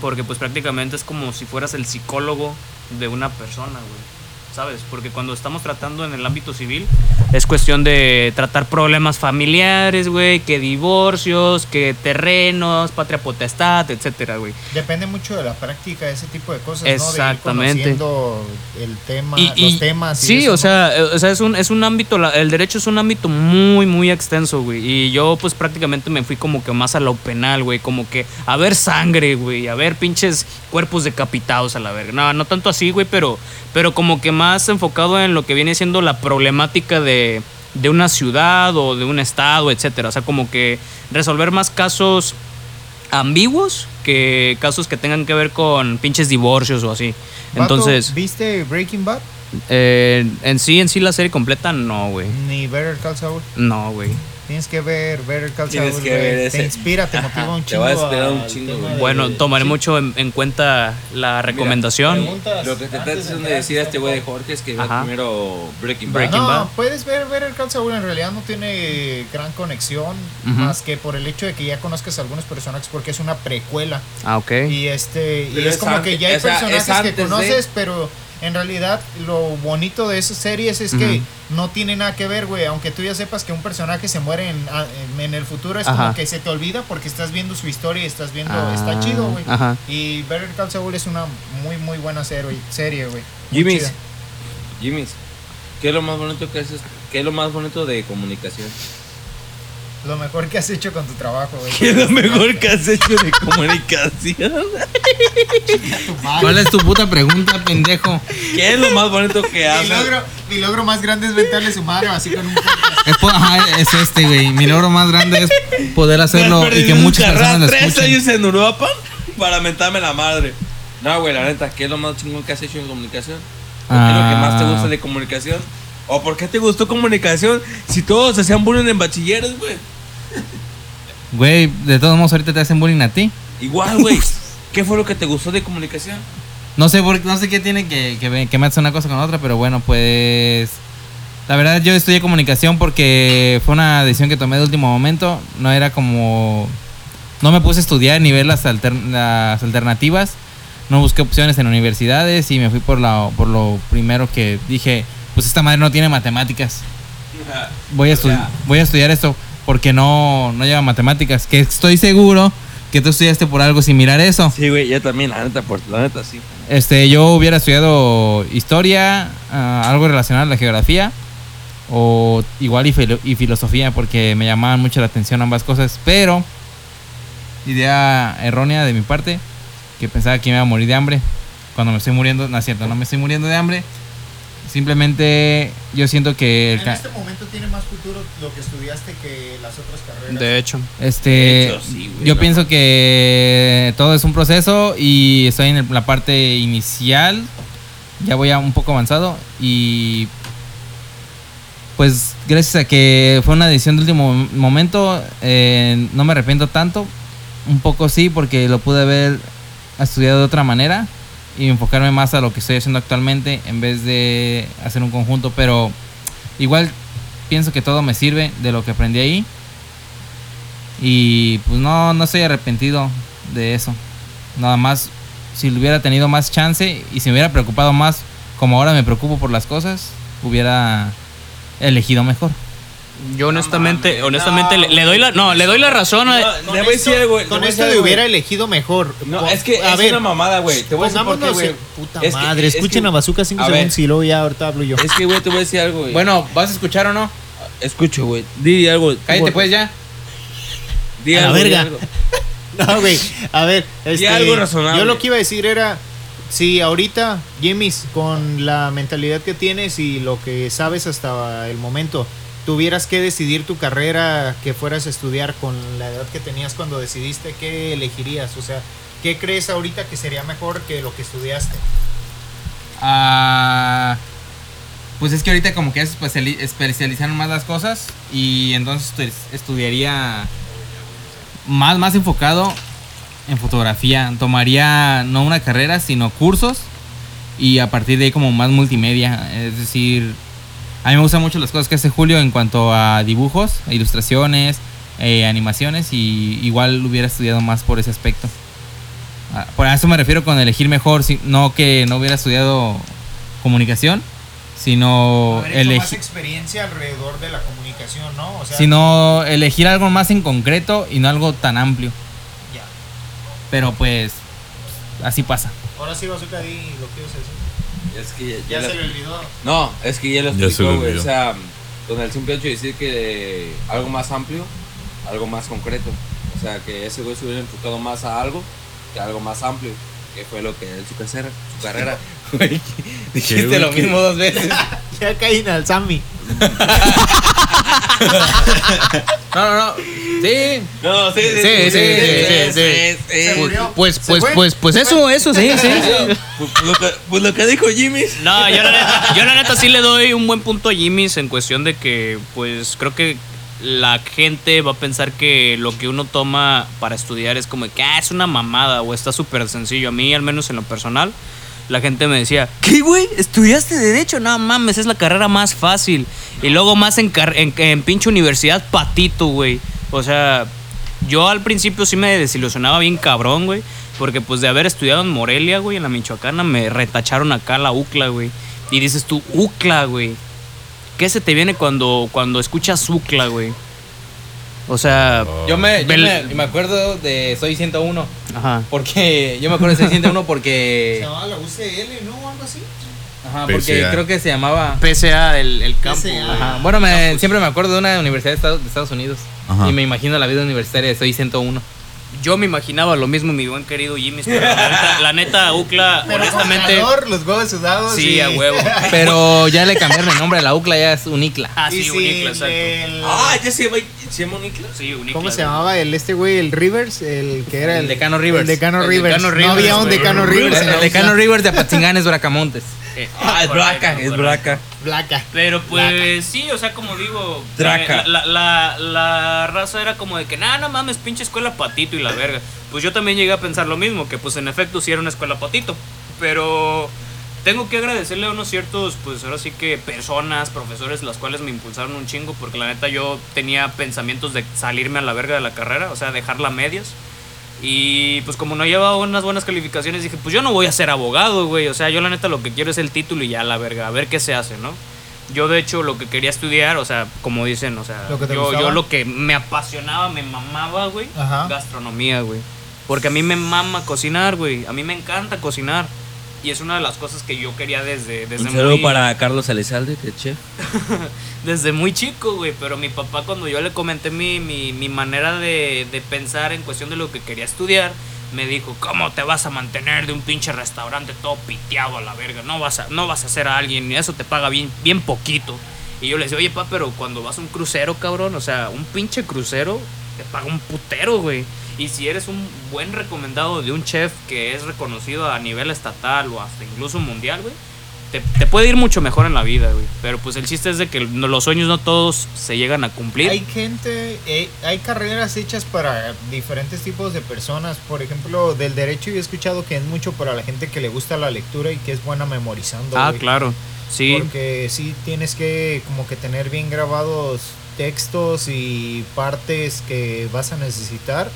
D: Porque pues prácticamente es como si fueras el psicólogo de una persona, güey. ¿Sabes? Porque cuando estamos tratando en el ámbito civil, es cuestión de tratar problemas familiares, güey, que divorcios, que terrenos, patria potestad, etcétera, güey.
E: Depende mucho de la práctica ese tipo de cosas,
D: Exactamente.
E: ¿no? De ir el tema,
D: Y- y-
E: los temas. y
D: sí,
E: eso,
D: o
E: ¿no?
D: sea, eh, o sea, es un, es un ámbito, el derecho es un ámbito muy, muy extenso, güey. Y yo, pues, prácticamente me fui como que más a lo penal, güey. Como que a ver sangre, güey. A ver pinches cuerpos decapitados a la verga. No, no tanto así, güey, pero, pero como que más enfocado en lo que viene siendo la problemática de, de una ciudad o de un estado, etcétera. O sea, como que resolver más casos ambiguos que casos que tengan que ver con pinches divorcios o así.
E: Vato,
D: Entonces,
E: ¿Viste Breaking Bad?
D: eh, en sí, en sí la serie completa, no, güey.
E: Ni Better Call Saul.
D: No, güey.
E: Tienes que ver Better Call
B: Tienes
E: Saul.
B: que ver
E: Te
B: ese.
E: inspira, te motiva un
B: Te
E: chingo.
B: va a inspirar un chingo,
E: de-
D: Bueno, tomaré
E: sí.
D: mucho en, en cuenta la recomendación.
E: Preguntas
B: Lo que te estás
E: de
B: de decir a este güey de Jorge es que
D: Ajá.
B: primero Breaking Bad.
D: Breaking
E: no,
D: Bad.
E: puedes ver Better Call Saul, en realidad no tiene gran conexión,
D: Ujú.
E: más que por el hecho de que ya conozcas a algunos personajes porque es una precuela.
D: Ah, ok.
E: Y este y es
B: es
E: como que ya hay
B: o sea, es
E: personajes que
B: de-
E: conoces, pero en realidad lo bonito de esas series es que no tiene nada que ver, güey. Aunque tú ya sepas que un personaje se muere en, a- en- en el futuro, es
D: Ajá.
E: como que se te olvida porque estás viendo su historia y estás viendo.
D: Ah,
E: está chido, güey.
D: Ajá.
E: Y Better Call Saul es una muy, muy buena serie, serie güey.
B: Jimmy's. Jimmy's. ¿Qué es lo más bonito que haces? ¿Qué es lo más bonito de comunicación?
E: Lo mejor que has hecho con tu trabajo, güey.
B: ¿Qué es lo mejor que has hecho de comunicación?
C: ¿Cuál es tu puta pregunta, pendejo?
B: ¿Qué es lo más bonito que
E: Mi
B: haces?
E: logro, mi logro más grande es ventarle su madre así con un.
C: Es, ajá, es este, güey. Mi logro más grande es poder hacerlo y que muchas personas lo
B: tres
C: escuchen.
B: años en Europa para mentarme la madre. No, güey, la neta, ¿qué es lo más chingón que has hecho en comunicación? ¿O ¿Qué es lo que más te
C: Ah.
B: gusta de comunicación? ¿O por qué te gustó comunicación si todos hacían bullying en bachilleres, güey?
C: Güey, de todos modos ahorita te hacen bullying a ti.
B: Igual, güey. ¿Qué fue lo que te gustó de comunicación?
C: No sé por, no sé qué tiene que, que, me hace una cosa con otra, pero bueno, pues. La verdad, yo estudié comunicación porque fue una decisión que tomé de último momento. No era como. No me puse a estudiar ni ver las, alter- las alternativas. No busqué opciones en universidades y me fui por, la, por lo primero que dije: Pues esta madre no tiene matemáticas. Voy a, voy estudiar esto porque no, no lleva matemáticas. Que estoy seguro que tú estudiaste por algo similar a eso.
B: Sí, güey, yo también, la neta, por la neta, sí.
C: Este, yo hubiera estudiado historia, ah, algo relacionado a la geografía, o igual y, filo- y filosofía, porque me llamaban mucho la atención ambas cosas, pero idea errónea de mi parte, que pensaba que me iba a morir de hambre. Cuando me estoy muriendo, no es cierto, no me estoy muriendo de hambre. Simplemente yo siento que el
E: En este momento tiene más futuro lo que estudiaste que las otras carreras.
D: De hecho.
C: Este,
B: De hecho, sí, güey,
C: yo
B: no
C: pienso que todo es un proceso y estoy en la parte inicial, ya voy a un poco avanzado y pues gracias a que fue una decisión de último momento, eh, no me arrepiento tanto, un poco sí porque lo pude haber estudiado de otra manera y enfocarme más a lo que estoy haciendo actualmente en vez de hacer un conjunto, pero igual pienso que todo me sirve de lo que aprendí ahí. Y pues no, no estoy arrepentido de eso. Nada más, si hubiera tenido más chance y si me hubiera preocupado más, como ahora me preocupo por las cosas, hubiera elegido mejor.
D: Yo honestamente, honestamente
B: no,
D: le, le doy la, no, le doy la razón a,
B: No, le voy a decir algo, le
E: Con esto
B: algo,
E: hubiera elegido mejor.
B: No,
E: Po-
B: es que
E: a
B: es
E: ver,
B: una mamada, güey. Te voy a decir por qué,
E: pongámonos
B: güey.
E: en- Puta
B: Es que-
E: madre,
B: es que-
E: escuchen a Bazooka 5
B: a ver.
E: segundos y luego ya ahorita hablo yo.
B: Es que, güey, te voy a decir algo, güey.
C: Bueno, ¿vas a escuchar o no?
B: escucho, güey. Di algo.
C: Cállate pues ya.
B: Di
E: A verga.
B: algo. [LAUGHS]
E: No, güey. A ver, este,
B: algo razonable.
E: yo lo que iba a decir era, si ahorita, Jimmy's, con la mentalidad que tienes y lo que sabes hasta el momento, tuvieras que decidir tu carrera que fueras a estudiar con la edad que tenías cuando decidiste, ¿qué elegirías? O sea, ¿qué crees ahorita que sería mejor que lo que estudiaste?
C: Ah, pues es que ahorita como que especializaron más las cosas y entonces estu- estudiaría más, más enfocado en fotografía. Tomaría no una carrera, sino cursos y a partir de ahí como más multimedia. Es decir, a mí me gustan mucho las cosas que hace Julio en cuanto a dibujos, ilustraciones, eh, animaciones y igual hubiera estudiado más por ese aspecto. Por eso me refiero con elegir mejor, no que no hubiera estudiado comunicación, sino
E: hecho más
C: elegir,
E: experiencia alrededor de la comunicación, ¿no? O sea,
C: sino elegir algo más en concreto y no algo tan amplio.
E: ya.
C: Pero pues así pasa.
E: Ahora sí, Bazooka, di lo que a decir.
B: Es que
E: Ya
B: ya
E: se
B: lo-
E: le olvidó.
B: No, es que ya lo explicó, güey. O sea, con el simple hecho de decir que algo más amplio, algo más concreto. O sea, que ese güey se hubiera enfocado más a algo que a algo más amplio. Que fue lo que él su carrera, [LAUGHS] su [LAUGHS] carrera.
C: Dijiste lo mismo dos veces. [LAUGHS]
E: Ya caí en el Sammy.
C: No, no, no. Sí.
B: No, sí,
C: Sí, sí, sí, sí,
E: Se murió.
C: Pues,
E: ¿Se
C: pues, pues, pues eso, eso, sí, sí.
B: Pues, pues lo que, pues lo que dijo Jimmy.
D: No, yo la, neta, yo la neta sí le doy un buen punto a Jimmy's en cuestión de que, pues, creo que la gente va a pensar que lo que uno toma para estudiar es como que ah, es una mamada o está súper sencillo. A mí, al menos en lo personal, la gente me decía, ¿qué, güey? ¿Estudiaste Derecho? No mames, es la carrera más fácil. Y luego más en, en pinche universidad patito, güey. O sea, yo al principio sí me desilusionaba bien cabrón, güey. Porque pues de haber estudiado en Morelia, güey, en la Michoacana, me retacharon acá la UCLA, güey. Y dices tú, UCLA, güey. ¿Qué se te viene cuando, cuando escuchas UCLA, güey? O sea...
C: Yo me, yo
D: Bel-
C: me, me acuerdo de Soy 101.
D: Ajá.
C: Porque yo me acuerdo de Soy 101
E: Se
C: porque.
E: llamaba la UCL, ¿no? O algo así.
C: Ajá, porque creo que se llamaba.
D: PSA, el, el campo.
E: PSA.
D: güey.
C: Ajá. Bueno, me- siempre me acuerdo de una universidad de Estados, de Estados Unidos.
A: Ajá.
C: Y me imagino la vida universitaria de Soy 101.
D: Yo me imaginaba lo mismo, mi buen querido Jimmy. Pero la neta, [LAUGHS] la neta, UCLA,
E: Pero
D: honestamente...
E: calor, los huevos sudados.
D: Sí,
E: y-
D: a huevo. [LAUGHS]
C: Pero ya le cambiaron el nombre a la UCLA, ya es Unicla.
D: Ah, sí,
E: sí,
D: Unicla, exacto.
E: el-
B: Ah, ya se llama, se llama Unicla.
D: Sí, Unicla.
E: ¿Cómo se llamaba el este güey? El Rivers, el que era
C: El
E: el,
C: Decano Rivers.
E: El Decano
D: El
E: Rivers. No había un. Decano Rivers.
C: El Decano. Rivers de Apatzingán es Bracamontes.
D: Eh,
B: Ah, es Braca, es. Braca.
E: Blaca.
D: Pero pues sí, o sea, como digo,
B: Draca.
D: eh, La, la, la raza era como de que, nah, no mames, pinche escuela patito y la verga. Pues yo también llegué a pensar lo mismo, que pues en efecto sí era una escuela patito. Pero tengo que agradecerle a unos ciertos, pues ahora sí que personas, profesores, las cuales me impulsaron un chingo, porque la neta yo tenía pensamientos de salirme a la verga de la carrera, o sea, dejarla a medias. Y pues como no llevaba unas buenas calificaciones, dije, pues yo no voy a ser abogado, güey. O sea, yo la neta lo que quiero es el título y ya la verga, a ver qué se hace, ¿no? Yo de hecho lo que quería estudiar, o sea, como dicen, o sea,
E: ¿Lo
D: yo, yo lo que me apasionaba, me mamaba, güey, gastronomía, güey. Porque a mí me mama cocinar, güey. A mí me encanta cocinar. Y es una de las cosas que yo quería desde, desde
B: Un saludo
D: muy-
B: para Carlos Alezalde, que chef. [LAUGHS]
D: desde muy chico, güey. Pero mi papá, cuando yo le comenté mi, mi, mi manera de, de pensar en cuestión de lo que quería estudiar, me dijo, ¿cómo te vas a mantener de un pinche restaurante todo piteado a la verga? No vas a, no vas a ser a alguien y eso te paga bien, bien poquito. Y yo le decía, oye, pa, pero cuando vas a un crucero, cabrón, o sea, un pinche crucero te paga un putero, güey. Y si eres un buen recomendado de un chef que es reconocido a nivel estatal o hasta incluso mundial, güey, te, te puede ir mucho mejor en la vida, güey. Pero pues el chiste es de que los sueños no todos se llegan a cumplir.
E: Hay gente, eh, hay carreras hechas para diferentes tipos de personas. Por ejemplo, del derecho yo he escuchado que es mucho para la gente que le gusta la lectura y que es buena memorizando.
D: ah,
E: güey.
D: claro. Sí.
E: Porque sí tienes que como que tener bien grabados textos y partes que vas a necesitar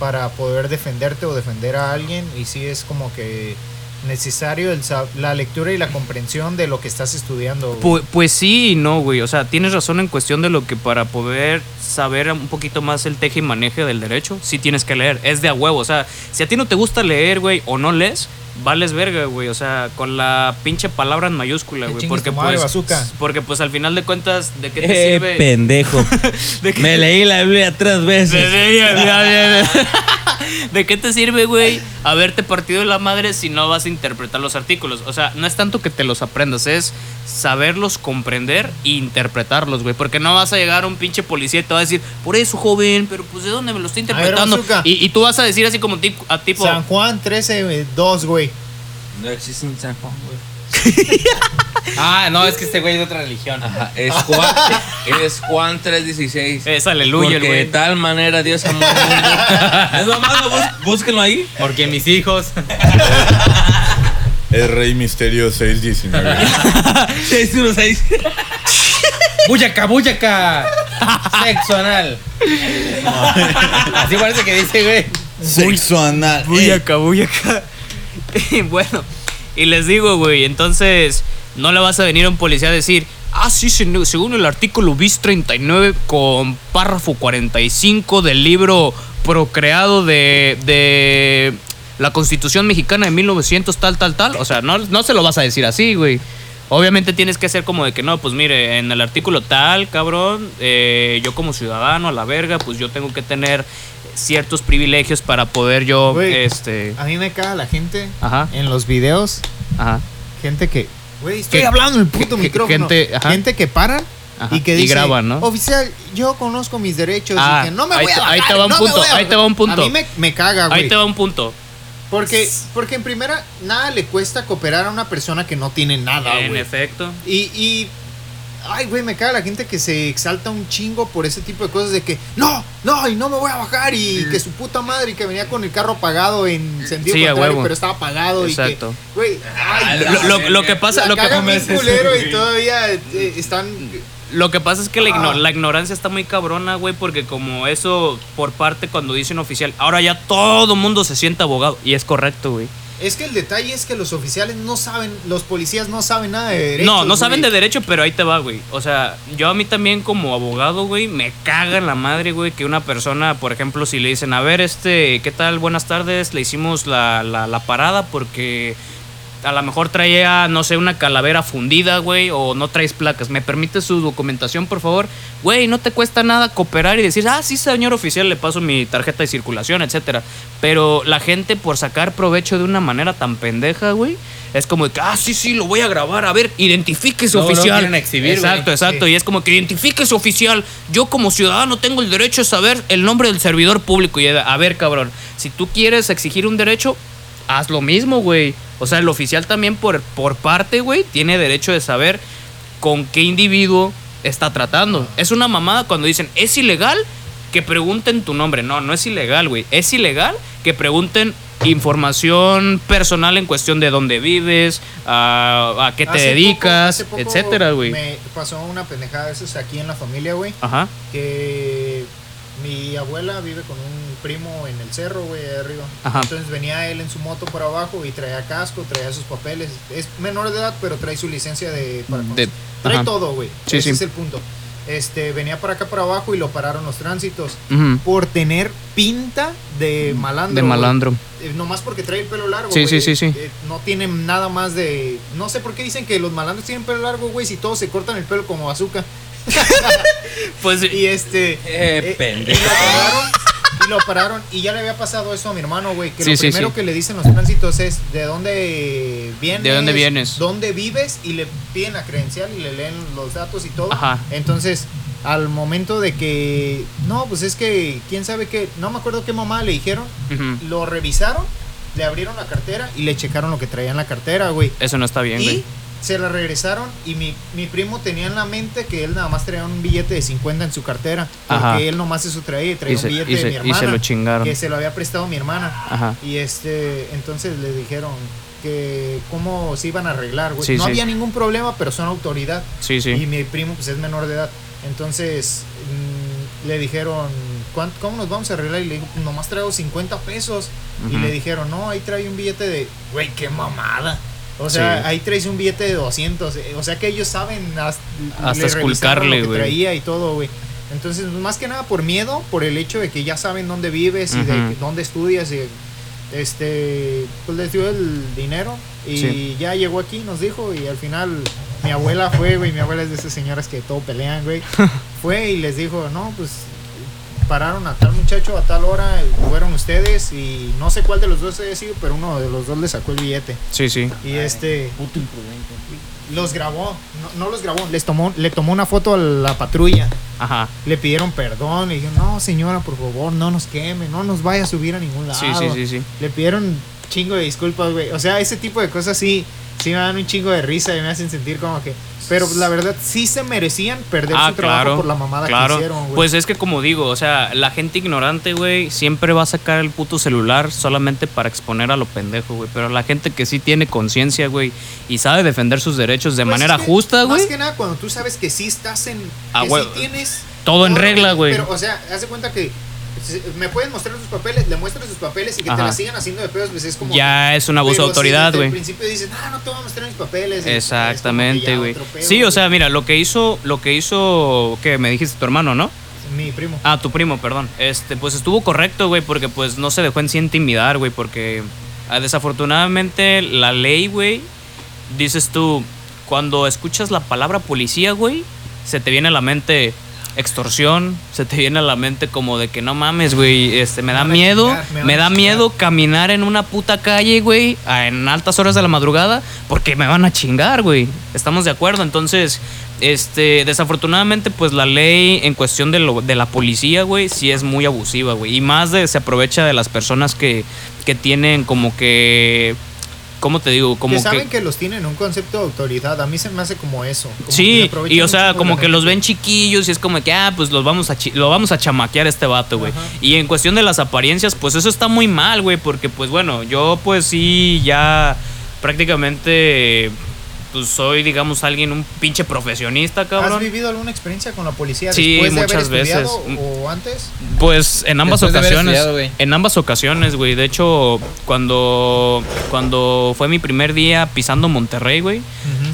E: para poder defenderte o defender a alguien y sí es como que necesario el la lectura y la comprensión de lo que estás estudiando. güey.
D: Pu- Pues, sí y no, güey. O sea, tienes razón en cuestión de lo que para poder saber un poquito más el teje y maneje del derecho, sí tienes que leer. Es de a huevo. O sea, si a ti no te gusta leer, güey, o no lees, vales verga, güey. O sea, con la pinche palabra en mayúscula, güey. Porque pues,
E: bazooka.
D: porque pues al final de cuentas, ¿de qué te
B: Eh,
D: sirve?
B: pendejo. [LAUGHS]
D: ¿De qué-
B: Me leí la Biblia tres veces. [LAUGHS]
D: ¿De qué te sirve, güey, haberte partido la madre si no vas a interpretar los artículos? O sea, no es tanto que te los aprendas, es saberlos comprender e interpretarlos, güey. Porque no vas a llegar a un pinche policía y te va a decir, por eso, joven, pero pues ¿de dónde me lo estoy interpretando? y, y tú vas a decir así como tipo, a tipo,
E: San Juan 13, 2, güey.
B: No existe un San Juan, güey. [LAUGHS]
C: Ah, no, es que este güey es de otra religión.
B: Ajá, es Juan, es Juan 3.16.
D: es aleluya, el
B: Porque de
D: güey.
B: tal manera Dios amó al mundo. [LAUGHS] Es mamada, bus- búsquenlo ahí.
C: Porque mis hijos.
A: Es Rey Misterio 619.
B: 616.
C: ¡Buyaca, buyaca! Sexo anal. Así parece que dice, güey.
F: Sexo anal.
D: Voy
F: Eh.
D: Y bueno, y les digo, güey, entonces no le vas a venir a un policía a decir, ah, sí, según el artículo BIS 39 con párrafo 45 del libro procreado de, de la Constitución Mexicana de 1900, tal, tal, tal. O sea, no, no se lo vas a decir así, güey. Obviamente tienes que hacer como de que no, pues mire, en el artículo tal, cabrón, eh, yo como ciudadano a la verga, pues yo tengo que tener ciertos privilegios para poder yo, este,
E: A mí me caga la gente
D: Ajá.
E: en los videos.
D: ajá,
E: Gente que. Güey, estoy
D: Que-
E: hablando en el puto
D: que-
E: micrófono.
D: gente, ajá.
E: gente que para
D: Ajá,
E: y que
D: y
E: dice.
D: graban, ¿no?
E: Oficial, yo conozco mis derechos.
D: Ah,
E: y que no me
D: ahí
E: voy a
D: te- ahí
E: bajar,
D: te va un
E: no
D: punto, ahí te
E: bajar".
D: va un punto.
E: A mí me, me caga, güey.
D: ahí te va un punto.
E: Porque, porque en primera, nada le cuesta cooperar a una persona que no tiene nada,
D: en
E: güey.
D: efecto.
E: Y, y. Ay, güey, me caga la gente que se exalta un chingo por ese tipo de cosas de que no, no, y no me voy a bajar y que su puta madre y que venía con el carro apagado en sentido
D: Sí, a
E: contrario,
D: huevo.
E: pero estaba apagado
D: Exacto.
E: y que, güey, ay,
D: Lo, lo- lo que pasa,
E: la
D: lo que,
E: bien culero y todavía eh, están
D: lo que pasa es que la, igno-
E: Ah.
D: la ignorancia está muy cabrona, güey, porque como eso por parte cuando dicen oficial, ahora ya todo mundo se siente abogado. Y es correcto, güey.
E: Es que el detalle es que los oficiales no saben, los policías no saben nada de derechos.
D: No, no saben de derecho, pero ahí te va, güey. O sea, yo a mí también como abogado, güey, me caga en la madre, güey, que una persona, por ejemplo, si le dicen, a ver, este, ¿qué tal? Buenas tardes, le hicimos la, la, la parada porque a lo mejor traía, no sé, una calavera fundida, güey, o no traes placas. ¿Me permite su documentación, por favor? Güey, no te cuesta nada cooperar y decir, ah, sí, señor oficial, le paso mi tarjeta de circulación, etcétera. Pero la gente, por sacar provecho de una manera tan pendeja, güey, es como de que, ah, sí, sí, lo voy a grabar, a ver, identifíquese,
C: luego
D: oficial.
C: quieren exhibir,
D: exacto,
C: güey.
D: exacto.
E: Sí.
D: Y es como que identifíquese, oficial. Yo, como ciudadano, tengo el derecho de saber el nombre del servidor público. Y a ver, cabrón, si tú quieres exigir un derecho, haz lo mismo, güey. O sea, el oficial también por, por parte, güey, tiene derecho de saber con qué individuo está tratando. Es una mamada cuando dicen, es ilegal que pregunten tu nombre. No, no es ilegal, güey. Es ilegal que pregunten información personal en cuestión de dónde vives, a, a qué te
E: Hace
D: dedicas,
E: poco
D: etcétera, güey.
E: Me pasó una pendejada de esas aquí en la familia, güey.
D: Ajá.
E: que mi abuela vive con un primo en el cerro, güey, ahí arriba.
D: Ajá.
E: Entonces venía él en su moto por abajo y traía casco, traía sus papeles. Es menor de edad, pero trae su licencia de... Para
D: De-
E: trae
D: ajá.
E: todo, güey.
D: Sí,
E: Ese
D: sí.
E: es el punto. Este, venía para acá para abajo y lo pararon los tránsitos por tener pinta de malandro.
D: De malandro.
E: Eh, nomás porque trae el pelo largo.
D: Sí, sí, sí, sí.
E: Eh, no tienen nada más de. No sé por qué dicen que los malandros tienen pelo largo, güey, si todos se cortan el pelo como bazooka. [LAUGHS]
D: Pues [LAUGHS]
E: Y este.
B: Eh,
E: eh,
B: pendejo.
E: Y lo pararon. Y lo pararon. Y ya le había pasado eso a mi hermano, güey. Que
D: Sí,
E: lo
D: sí,
E: primero
D: sí.
E: que le dicen los tránsitos es de dónde vienes.
D: ¿De dónde vienes?
E: ¿Dónde vives? Y le piden la credencial y le leen los datos y todo.
D: Ajá.
E: Entonces, al momento de que. No, pues es que. ¿Quién sabe qué? No me acuerdo qué mamá le dijeron. Lo revisaron. Le abrieron la cartera y le checaron lo que traía en la cartera, güey.
D: Eso no está bien,
E: Y
D: güey.
E: Se la regresaron y mi, mi primo tenía en la mente que él nada más traía un billete de 50 en su cartera. Porque
D: Ajá.
E: él nomás eso traía, traía
D: Y
E: un
D: se,
E: billete
D: y
E: de
D: se-
E: mi
D: y
E: hermana.
D: se lo chingaron.
E: que se lo había prestado mi hermana.
D: Ajá.
E: Y este, entonces le dijeron que cómo se iban a arreglar, güey.
D: Sí,
E: no
D: sí.
E: había ningún problema, pero son autoridad.
D: Sí,
E: Y
D: sí.
E: mi primo pues es menor de edad. Entonces mm, le dijeron, "¿Cuán- ¿cómo nos vamos a arreglar? Y le digo, nomás traigo 50 pesos. Y le dijeron, no, ahí trae un billete de, güey, qué mamada. O sea,
D: Sí.
E: ahí traes un billete de 200. eh, O sea que ellos saben hasta,
D: Hasta esculcarle, güey.
E: traía y todo, güey. Entonces, más que nada por miedo, por el hecho de que ya saben dónde vives y de dónde estudias. Y, este, pues les dio el dinero y
D: Sí.
E: ya llegó aquí, nos dijo. Y al final, mi abuela fue, güey. Mi abuela es de esas señoras que todo pelean, güey. [LAUGHS] fue y les dijo, no, pues pararon a tal muchacho a tal hora, fueron ustedes y no sé cuál de los dos haya sido, pero uno de los dos le sacó el billete.
D: Sí, sí.
E: Y este los grabó, no, no los grabó, les tomó, le tomó una foto a la patrulla,
D: Ajá.
E: le pidieron perdón, le dijeron, no señora, por favor, no nos queme, no nos vaya a subir a ningún lado.
D: Sí, sí, sí, sí.
E: Le pidieron chingo de disculpas, güey. O sea, ese tipo de cosas sí, sí me dan un chingo de risa y me hacen sentir como que. Pero la verdad, sí se merecían perder
D: Ah,
E: su trabajo
D: claro,
E: por la mamada
D: claro.
E: que hicieron, güey.
D: Pues es que como digo, o sea, la gente ignorante, güey, siempre va a sacar el puto celular solamente para exponer a lo pendejo, güey. Pero la gente que sí tiene conciencia, güey, y sabe defender sus derechos de
E: Pues
D: manera
E: es que,
D: justa, güey.
E: Más que nada cuando tú sabes que sí estás en.
D: Ah,
E: que sí tienes.
D: todo en regla, güey.
E: Pero, o sea, haz de cuenta que. Me pueden mostrar sus papeles, le muestras sus papeles y que te la sigan haciendo de pedos, pues es como.
D: Ya es un abuso de autoridad, güey.
E: el principio dices, no, no te voy a mostrar mis papeles.
D: Exactamente, güey. Sí, o sea, mira, lo que hizo, lo que hizo, que me dijiste tu hermano, ¿no?
E: Mi primo.
D: Ah, tu primo, perdón. Este, pues estuvo correcto, güey, porque pues no se dejó en sí intimidar, güey, porque ah, desafortunadamente la ley, güey, dices tú, cuando escuchas la palabra policía, güey, se te viene a la mente extorsión, se te viene a la mente como de que no mames, güey, este, me da miedo,
E: chingar, me
D: da
E: chingar.
D: miedo caminar en una puta calle, güey, en altas horas de la madrugada, porque me van a chingar, güey. Estamos de acuerdo, entonces, este, desafortunadamente, pues la ley en cuestión de, lo, de la policía, güey, sí es muy abusiva, güey. Y más de se aprovecha de las personas que, que tienen como que, ¿cómo te digo? Como
E: que saben que, los tienen un concepto de autoridad. A mí se me hace como eso. como
D: Sí, y o sea, como que los ven chiquillos y es como que, ah, pues los vamos a lo vamos a chamaquear a este vato, güey. Y en cuestión de las apariencias, pues eso está muy mal, güey, porque pues bueno, yo pues sí ya prácticamente pues soy, digamos, alguien, un pinche profesionista,
E: ¿Has
D: cabrón.
E: vivido alguna experiencia con la policía
D: Sí,
E: después de
D: muchas
E: haber
D: veces.
E: o antes?
D: Pues en ambas
C: Después de haber
D: ocasiones. en ambas ocasiones, güey. De hecho, cuando, cuando fue mi primer día pisando Monterrey, güey,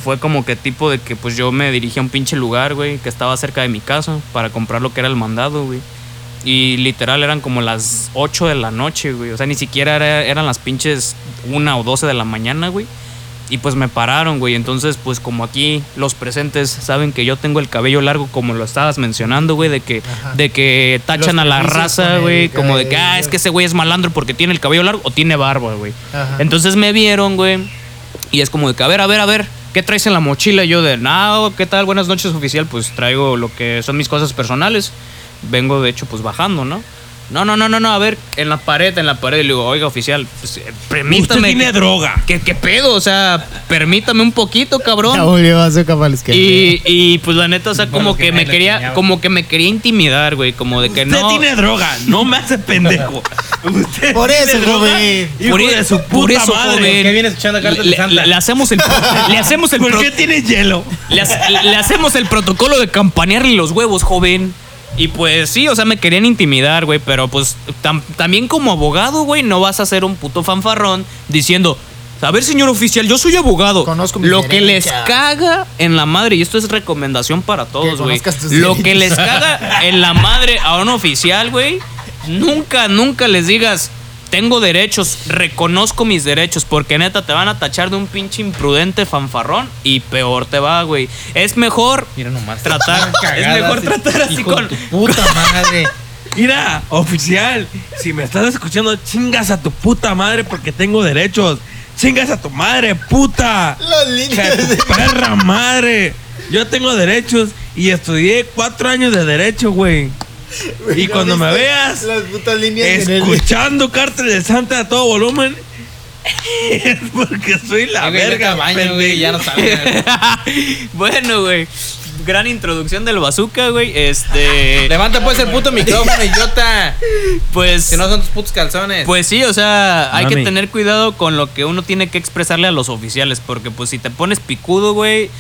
D: fue como que tipo de que pues yo me dirigí a un pinche lugar, güey, que estaba cerca de mi casa para comprar lo que era el mandado, güey. Y literal eran como las 8 de la noche, güey. O sea, ni siquiera era- eran las pinches 1 o 12 de la mañana, güey. Y pues me pararon, güey. Entonces, pues como aquí los presentes saben que yo tengo el cabello largo, como lo estabas mencionando, güey, de que,
E: Ajá.
D: de que tachan a la raza, güey, como de que, ah, es que ese güey es malandro porque tiene el cabello largo o tiene barba, güey. Entonces me vieron, güey. Y es como de que, a ver, a ver, a ver, ¿qué traes en la mochila? Yo de, no, ¿qué tal? Buenas noches, oficial. Pues traigo lo que son mis cosas personales. Vengo, de hecho, pues bajando, ¿no? No, no, no, no, no, a ver, en la pared, en la pared. Y le digo, oiga, oficial, pues, eh, permítame.
B: Usted tiene
D: ¿qué-
B: droga.
D: ¿Qué, ¿Qué pedo? O sea, permítame un poquito, cabrón.
E: volvió a que.
D: Y, y pues la neta, o sea, como
C: que
D: que me quería,
C: enseñaba.
D: como que me quería intimidar, güey. Como de que
B: Usted
D: no.
B: tiene droga, no me hace pendejo. [LAUGHS] Usted
E: Por
B: tiene
E: eso,
B: droga,
E: joven.
B: Hijo
D: Por,
B: de su
D: por
B: puta
D: eso,
B: madre.
D: joven.
C: ¿Por qué viene escuchando cartas de
D: le,
C: Santa?
D: le- le hacemos el, [LAUGHS] le hacemos el
B: ¿Por qué tiene hielo?
D: le hacemos el protocolo de campanearle los huevos, joven. Y pues sí, o sea, me querían intimidar, güey, pero pues tam- también como abogado, güey, no vas a ser un puto fanfarrón diciendo, a ver, señor oficial, yo soy abogado.
E: Conozco mis
D: Lo que les
E: derechos".
D: caga en la madre, y esto es recomendación para todos, güey. Lo que les caga en la madre a un oficial, güey, nunca, nunca les digas, tengo derechos, reconozco mis derechos, porque neta te van a tachar de un pinche imprudente fanfarrón y peor te va, güey. Es mejor
C: Mira nomás.
D: tratar, es mejor
C: así,
D: tratar así
C: hijo de
D: con...
C: tu puta madre. [LAUGHS]
B: Mira, oficial, si me estás escuchando, chingas a tu puta madre porque tengo derechos. Chingas a tu madre, puta.
E: Las líneas de. [LAUGHS]
B: perra madre. Yo tengo derechos y estudié cuatro años de derecho, güey. Y
E: ¿No
B: cuando me veas
E: Las putas líneas
B: escuchando Cártel de Santa a todo volumen, [LAUGHS] es porque soy la verga,
C: baño, güey, ya no sabes. [LAUGHS]
D: bueno, güey. Gran introducción del bazooka, güey. Este. [LAUGHS]
C: Levanta pues el puto micrófono, idiota.
D: Pues.
C: Si no son tus putos calzones.
D: Pues sí, o sea, hay que tener cuidado con lo que uno tiene que expresarle a los oficiales, porque pues si te pones picudo, güey,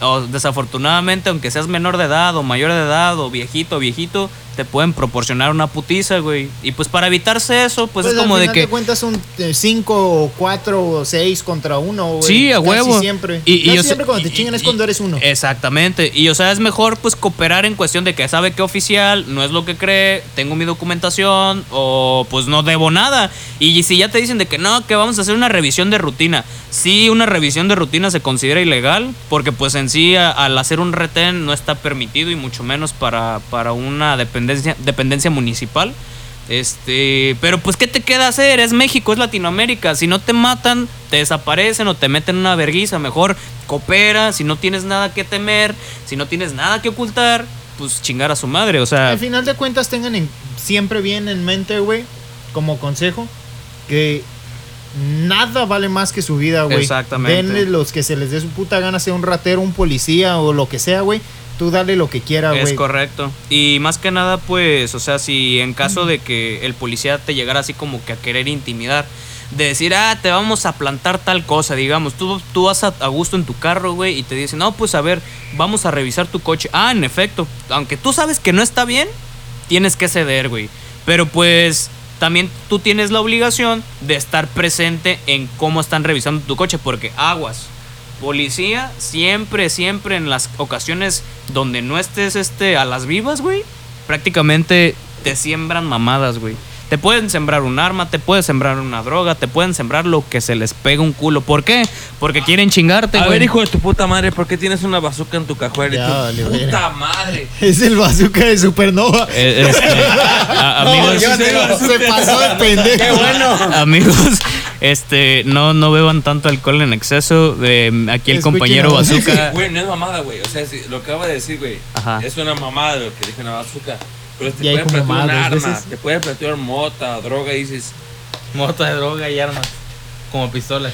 D: o desafortunadamente, aunque seas menor de edad o mayor de edad o viejito o viejito, te pueden proporcionar una putiza, güey. Y pues para evitarse eso, pues, es
E: al
D: como de que...
E: cuentas un 5 o 4 o 6 contra 1, güey.
D: Sí, a
E: Casi
D: huevo.
E: siempre.
D: Y- y
E: Casi
D: o sea,
E: siempre cuando te
D: y-
E: chingan es cuando eres uno.
D: Exactamente. Y o sea, es mejor pues cooperar en cuestión de que sabe que oficial no es lo que cree, tengo mi documentación o pues no debo nada. Y si ya te dicen de que no, que vamos a hacer una revisión de rutina. Sí, una revisión de rutina se considera ilegal porque pues en sí a- al hacer un retén no está permitido y mucho menos para, para una dependencia, dependencia municipal. Este, pero pues ¿qué te queda hacer? Es México, es Latinoamérica. Si no te matan, te desaparecen o te meten en una verguiza, mejor coopera, si no tienes nada que temer, si no tienes nada que ocultar, pues chingar a su madre, o sea,
E: Al final de cuentas tengan en- siempre bien en mente, güey, como consejo, que nada vale más que su vida, güey.
D: Exactamente.
E: Denle los que se les dé su puta gana, sea un ratero, un policía o lo que sea, güey. Tú dale lo que quiera,
D: Es
E: güey.
D: correcto. Y más que nada, pues, o sea, si en caso de que el policía te llegara así como que a querer intimidar, de decir, ah, te vamos a plantar tal cosa, digamos, tú, tú vas a, a gusto en tu carro, güey, y te dicen, no, pues a ver, vamos a revisar tu coche. Ah, en efecto, aunque tú sabes que no está bien, tienes que ceder, güey. Pero pues también tú tienes la obligación de estar presente en cómo están revisando tu coche, porque aguas. Policía, siempre, siempre en las ocasiones donde no estés este, a las vivas, güey, prácticamente te siembran mamadas, güey. Te pueden sembrar un arma, te pueden sembrar una droga, te pueden sembrar lo que se les pega un culo. ¿Por qué? Porque quieren chingarte,
B: A
D: güey.
B: ver, hijo de tu puta madre, ¿por qué tienes una bazooka en tu cajuela? Y
E: Ya,
B: tú,
E: vale,
B: puta madre. [LAUGHS]
E: Es el bazooka de Supernova.
D: Eh, este, a- [LAUGHS] amigos,
E: se pasó de pendejo.
D: amigos, este, no, no beban tanto alcohol en exceso. Eh, aquí el
E: Escuchen
D: compañero Bazooka.
B: Güey, no es mamada, güey. O sea, si- lo que acaba de decir, güey,
D: Ajá.
B: es una mamada lo que dijo una bazooka. Pero te puede plantear un arma, te puede plantear mota, droga, y dices...
C: Mota de droga y armas. Como pistolas.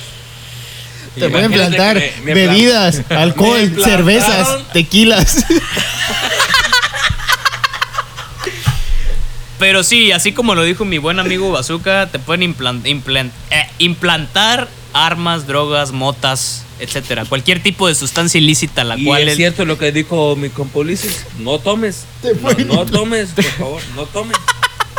E: Te pueden plantar
B: que me- me
E: bebidas, alcohol, cervezas, tequilas. [LAUGHS]
D: Pero sí, así como lo dijo mi buen amigo Bazooka, te pueden implan- implan- eh, implantar armas, drogas, motas, etcétera. Cualquier tipo de sustancia ilícita la
B: Y
D: cual
B: es
D: el-
B: cierto lo que dijo mi compa Ulises, no tomes. No, no tomes, por favor, no tomes.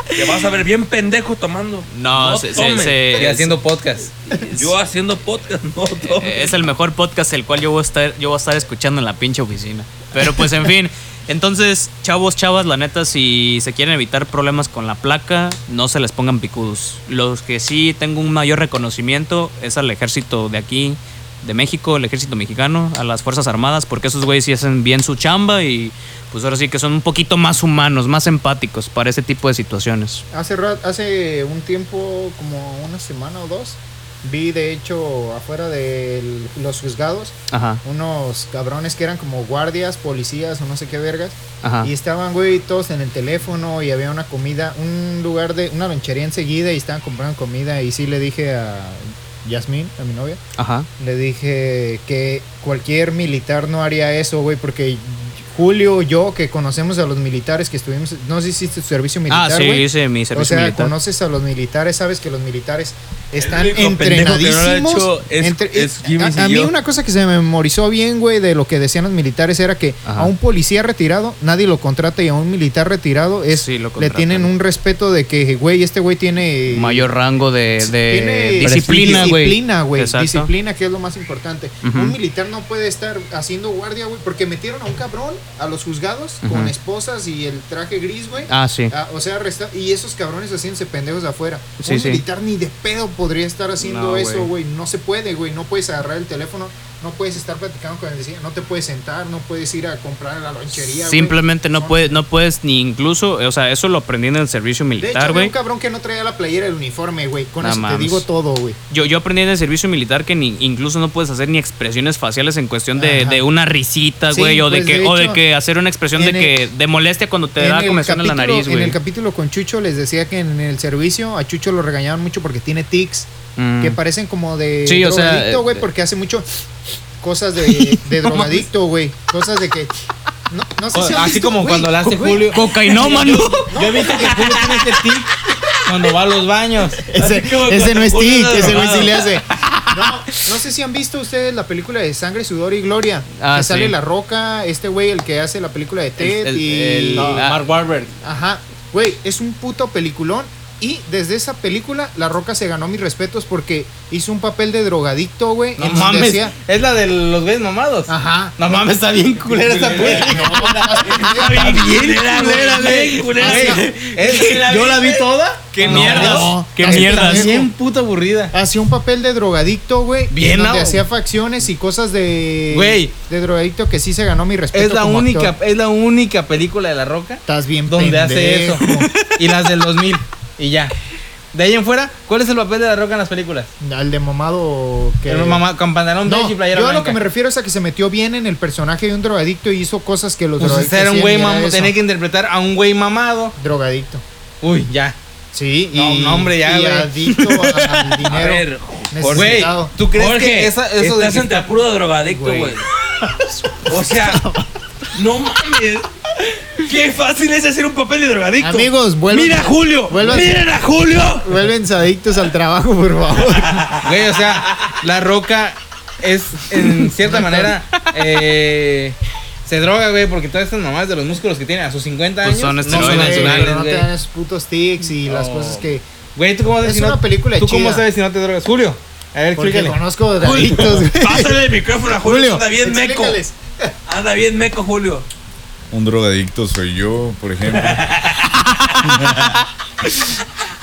B: Te vas a ver bien pendejo tomando.
D: No, se- se- se-
C: Y haciendo podcast.
B: Yo haciendo podcast, no tomes.
D: Eh, es el mejor podcast el cual yo voy a estar yo voy a estar escuchando en la pinche oficina. Pero pues en fin, entonces, chavos, chavas, la neta si se quieren evitar problemas con la placa, no se les pongan picudos. Los que sí tengo un mayor reconocimiento es al ejército de aquí de México, el ejército mexicano, a las Fuerzas Armadas, porque esos güeyes sí hacen bien su chamba y pues ahora sí que son un poquito más humanos, más empáticos para ese tipo de situaciones.
E: Hace, hace un tiempo, como una semana o dos, vi de hecho afuera de los juzgados
D: Ajá,
E: unos cabrones que eran como guardias, policías o no sé qué vergas.
D: ajá.
E: Y estaban, güey, todos en el teléfono y había una comida, un lugar de, una lonchería enseguida y estaban comprando comida. Y sí le dije a Yasmín, a mi novia,
D: Ajá.
E: le dije que cualquier militar no haría eso, güey, porque Julio, yo, que conocemos a los militares que estuvimos, no sé si hiciste tu servicio
D: Ah,
E: militar,
D: sí,
E: güey.
D: hice mi
E: O
D: servicio
E: sea,
D: militar.
E: conoces a los militares, sabes que los militares están
B: no lo
E: entrenadísimos.
B: hecho es-
E: entre-
B: es Jimmy
E: a, a mí
B: yo.
E: una cosa que se me memorizó bien, güey, de lo que decían los militares era que
D: Ajá.
E: a un policía retirado nadie lo contrata y a un militar retirado es
D: Sí, lo
E: le tienen un respeto de que, güey, este güey tiene
D: mayor rango de, de
E: tiene
D: disciplina, güey.
E: Disciplina, güey. Disciplina, que es lo más importante. Un militar no puede estar haciendo guardia, güey, porque metieron a un cabrón a los juzgados con esposas y el traje gris, güey.
D: Ah, sí.
E: Ah, o sea, arresta- y esos cabrones haciéndose pendejos de afuera.
D: Sí,
E: un
D: sí.
E: militar ni de pedo podría estar haciendo
D: No,
E: eso,
D: güey.
E: No se puede, güey. No puedes agarrar el teléfono, no puedes estar platicando con el vecino, no te puedes sentar, no puedes ir a comprar a la lonchería.
D: Simplemente no puedes, no puedes ni incluso, o sea, eso lo aprendí en el servicio
E: De hecho,
D: militar, güey.
E: un cabrón que no traía la playera del uniforme, güey. Con eso
D: mames.
E: te digo todo, güey.
D: Yo, yo aprendí en el servicio militar que ni, incluso no puedes hacer ni expresiones faciales en cuestión de, de una risita,
E: Sí,
D: güey, o, de
E: pues,
D: que,
E: de
D: o de que hacer una expresión de
E: en el-
D: que de molestia cuando te
E: En
D: da
E: el
D: comezón en la nariz,
E: En
D: güey.
E: el capítulo con Chucho les decía que en el servicio a Chucho lo regañaban mucho porque tiene tics
D: Mm.
E: que parecen como de
D: Sí, o sea,
E: drogadicto, güey,
D: eh,
E: porque hace mucho cosas de, [LAUGHS] de drogadicto, güey. Cosas de que. No, no sé si han
C: Así
E: visto,
C: como
E: güey,
C: cuando la hace
E: güey,
C: Julio.
D: Cocainómano. [LAUGHS]
C: Yo he visto que Julio tiene este tic cuando va a los baños. [LAUGHS]
E: Ese, ese no es tic, ese güey sí le hace. No, no sé si han visto ustedes la película de Sangre, Sudor y Gloria.
D: Ah,
E: que sale
D: sí.
E: La Roca, este güey, el que hace la película de Ted
D: el-
E: y.
D: el-
C: No,
D: Ah.
C: Mark Wahlberg.
E: Ajá, güey, es un puto peliculón. Y desde esa película, La Roca se ganó mis respetos porque hizo un papel de drogadicto, güey.
C: No mames.
E: hacía-
C: Es la de los güeyes mamados.
E: Ajá.
C: No mames, está bien culera esa película. Está bien culera, güey. Yo la vi toda.
D: Qué
C: No,
D: mierdas.
E: no.
D: Qué mierdas.
E: bien.
C: Puta aburrida.
E: Hacía un papel de drogadicto, güey.
C: Bien,
E: en donde
C: ¿no?
E: hacía facciones y cosas de.
C: Güey.
E: De drogadicto que sí se ganó mi respeto.
C: Es la
E: como
C: única,
E: actor.
C: es la única película de La Roca
E: Estás bien
C: donde hace eso. Y las del 2000 y ya. De ahí en fuera, ¿cuál es el papel de La Roca en las películas?
E: Al de mamado que.
C: El mamá con pantalón
E: No,
C: beige y playera
E: yo a lo
C: blanca.
E: que me refiero es a que se metió bien en el personaje de un drogadicto y hizo cosas que los
C: Pues
E: drogadictos
C: era un güey mamado, tenía que interpretar a un güey mamado.
E: Drogadicto.
C: Uy, ya.
E: Sí,
C: No,
E: y,
C: no, hombre, ya,
E: y
C: güey.
E: adicto al [LAUGHS]
B: A
E: dinero.
B: ver, Jorge,
E: necesitado.
C: ¿tú crees
B: Jorge,
C: que esa, eso de
B: estás puro drogadicto,
C: Güey.
B: güey. O sea, no mames. Qué fácil es hacer un papel de drogadicto.
E: Amigos, vuelvan-
B: Mira a Julio.
E: vuelvan-
B: Miren a Julio.
E: Vuelven adictos al trabajo, por favor.
C: Güey, o sea, la roca es en cierta manera eh, se droga, güey, porque todas estas mamás de los músculos que tiene a sus 50
D: Pues
C: años
D: son
C: no
D: esteroides,
C: son
D: güey,
C: naturales,
E: pero no te dan esos putos tics y las
C: No.
E: cosas que.
C: Güey, ¿tú cómo sabes
E: Es
C: si no
E: película
C: ¿Tú cómo sabes si no te drogas? Julio, a ver,
E: Porque
C: explícale.
E: conozco de adictos, güey.
B: Pásale el micrófono a Julio.
E: Julio,
B: Anda bien meco. Anda bien meco, Julio.
A: Un drogadicto soy yo, por ejemplo. [LAUGHS]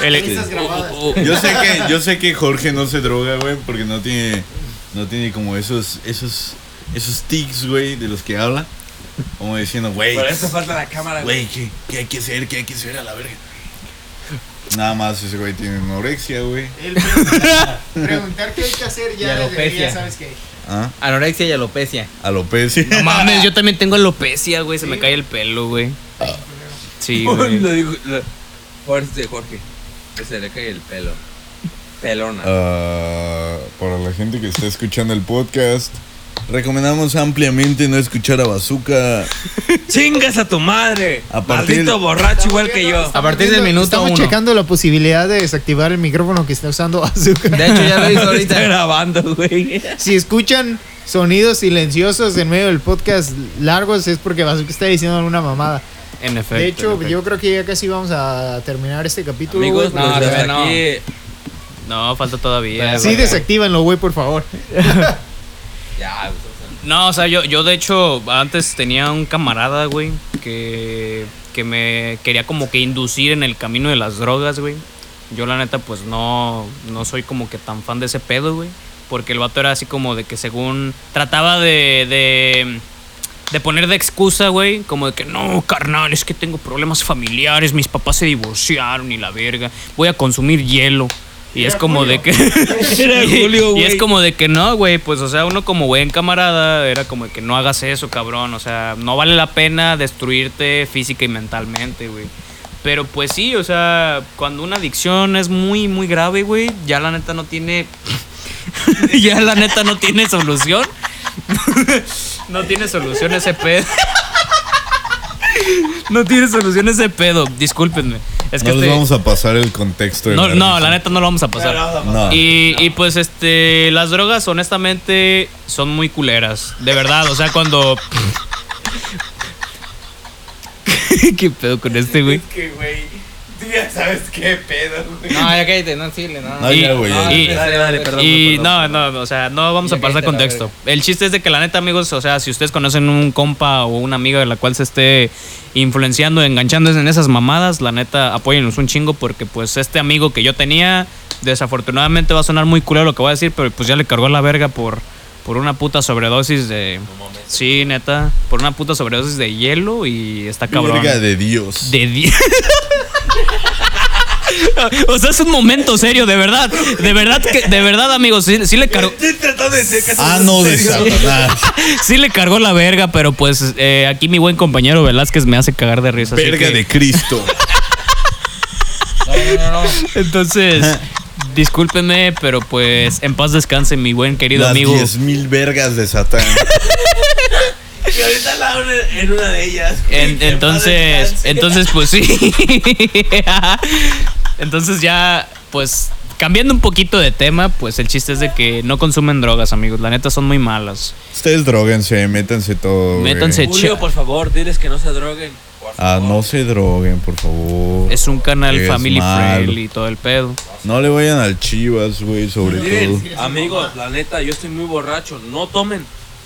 D: El- o- o-
A: Yo sé que, yo sé que Jorge no se droga, güey, porque no tiene, no tiene como esos, esos, esos tics, güey, de los que habla. Como diciendo, güey,
B: Por eso falta la cámara, güey.
A: ¿qué, ¿qué hay que hacer? ¿Qué hay que hacer a la verga? Nada más ese güey tiene anorexia, güey.
E: El preguntar, preguntar qué hay que hacer ya,
C: alopecia.
E: ya sabes que.
A: Ah,
C: Anorexia y alopecia.
A: alopecia.
D: No mames, yo también tengo alopecia, güey. Se me cae el pelo, güey. Sí, [LAUGHS] güey.
B: Lo dijo. Lo, Jorge, Jorge. Que se le cae el pelo. Pelona.
A: Ah, para la gente que está escuchando el podcast, recomendamos ampliamente no escuchar a Bazooka. [LAUGHS]
B: Chingas a tu madre.
A: A partir-
B: Maldito borracho igual que yo.
C: A partir del minuto
E: Estamos
C: uno.
E: checando la posibilidad de desactivar el micrófono que está usando Azúcar.
C: De hecho, ya lo hizo [LAUGHS]
B: Está
C: ahorita.
B: grabando, güey.
E: Si escuchan sonidos silenciosos en medio del podcast largos es porque Bazooka está diciendo alguna mamada.
D: En efecto.
E: de hecho,
D: efecto.
E: yo creo que ya casi vamos a terminar este capítulo.
B: Amigos,
C: no,
B: pues
C: no.
B: aquí.
D: No, falta todavía.
E: Sí,
D: güey.
E: desactívenlo, güey, por favor. [LAUGHS]
D: No, o sea, yo, yo de hecho antes tenía un camarada, güey, que, que me quería como que inducir en el camino de las drogas, güey. Yo la neta pues no, no soy como que tan fan de ese pedo, güey. Porque el vato era así como de que según trataba de, de, de poner de excusa, güey, como de que no, carnal, es que tengo problemas familiares, mis papás se divorciaron y la verga, voy a consumir hielo. Y es como de que... [LAUGHS]
B: Era [LAUGHS]
D: Y-
B: Julio,
D: y,
B: güey.
D: es como de que no, güey, pues o sea, uno como buen camarada era como de que no hagas eso, cabrón, o sea, no vale la pena destruirte física y mentalmente, güey. Pero pues sí, o sea, cuando una adicción es muy, muy grave, güey, ya la neta no tiene... [LAUGHS] ya la neta no tiene solución. no tiene solución ese pedo. no tiene solución ese pedo, discúlpenme. Es que
A: no les
D: este-
A: vamos a pasar el contexto de
D: no,
A: la
D: no,
A: risa.
D: la neta no lo vamos a pasar.
A: No.
D: Y, y pues este, las drogas honestamente son muy culeras, de verdad, o sea, cuando... [LAUGHS] ¿Qué pedo con este, güey?
B: que, güey. Ya sabes qué pedo, güey.
C: No, ya cállate, no, síguele, no.
A: No, ya, güey,
D: y-
B: Dale, dale, perdón.
D: Y
C: perdón,
D: no,
C: perdón.
D: no, o sea, no vamos a pasar contexto. El chiste es de que la neta, amigos, o sea, si ustedes conocen un compa o una amiga de la cual se esté influenciando, enganchando en esas mamadas, la neta, apóyennos un chingo porque pues este amigo que yo tenía, desafortunadamente va a sonar muy culero lo que voy a decir, pero pues ya le cargó la verga por, por una puta sobredosis de... Sí, neta, por una puta sobredosis de hielo y está cabrón.
A: Verga de Dios.
D: De di- [LAUGHS] O sea, es un momento serio, de verdad. De verdad, que, de verdad, amigos, sí, sí le cargó.
B: Estoy tratando de ser casi.
A: Ah, no, de Satanás. [LAUGHS]
D: Sí le cargó la verga, pero pues eh, aquí mi buen compañero Velázquez me hace cagar de risa. así
A: Verga
D: que-
A: de Cristo.
C: No, no, no.
D: Entonces, discúlpenme, pero pues en paz descanse mi buen querido
A: Las
D: amigo.
A: 10 mil vergas de Satán. [LAUGHS]
B: Que ahorita la en una de ellas.
D: En- entonces, entonces pues sí. [LAUGHS] entonces ya, pues cambiando un poquito de tema, pues el chiste es de que no consumen drogas, amigos. La neta son muy malas.
A: Ustedes droguense, métanse todo. güey.
D: Métanse.
B: Julio,
D: Che-
B: por favor, diles que no se droguen. Por
A: Ah,
B: favor.
A: no se droguen, por favor.
D: Es un canal
A: Es
D: family
A: malo.
D: friendly y todo el pedo.
A: No le vayan al Chivas, güey, sobre
B: Miren,
A: todo.
B: amigos, la neta, yo estoy muy borracho. No tomen.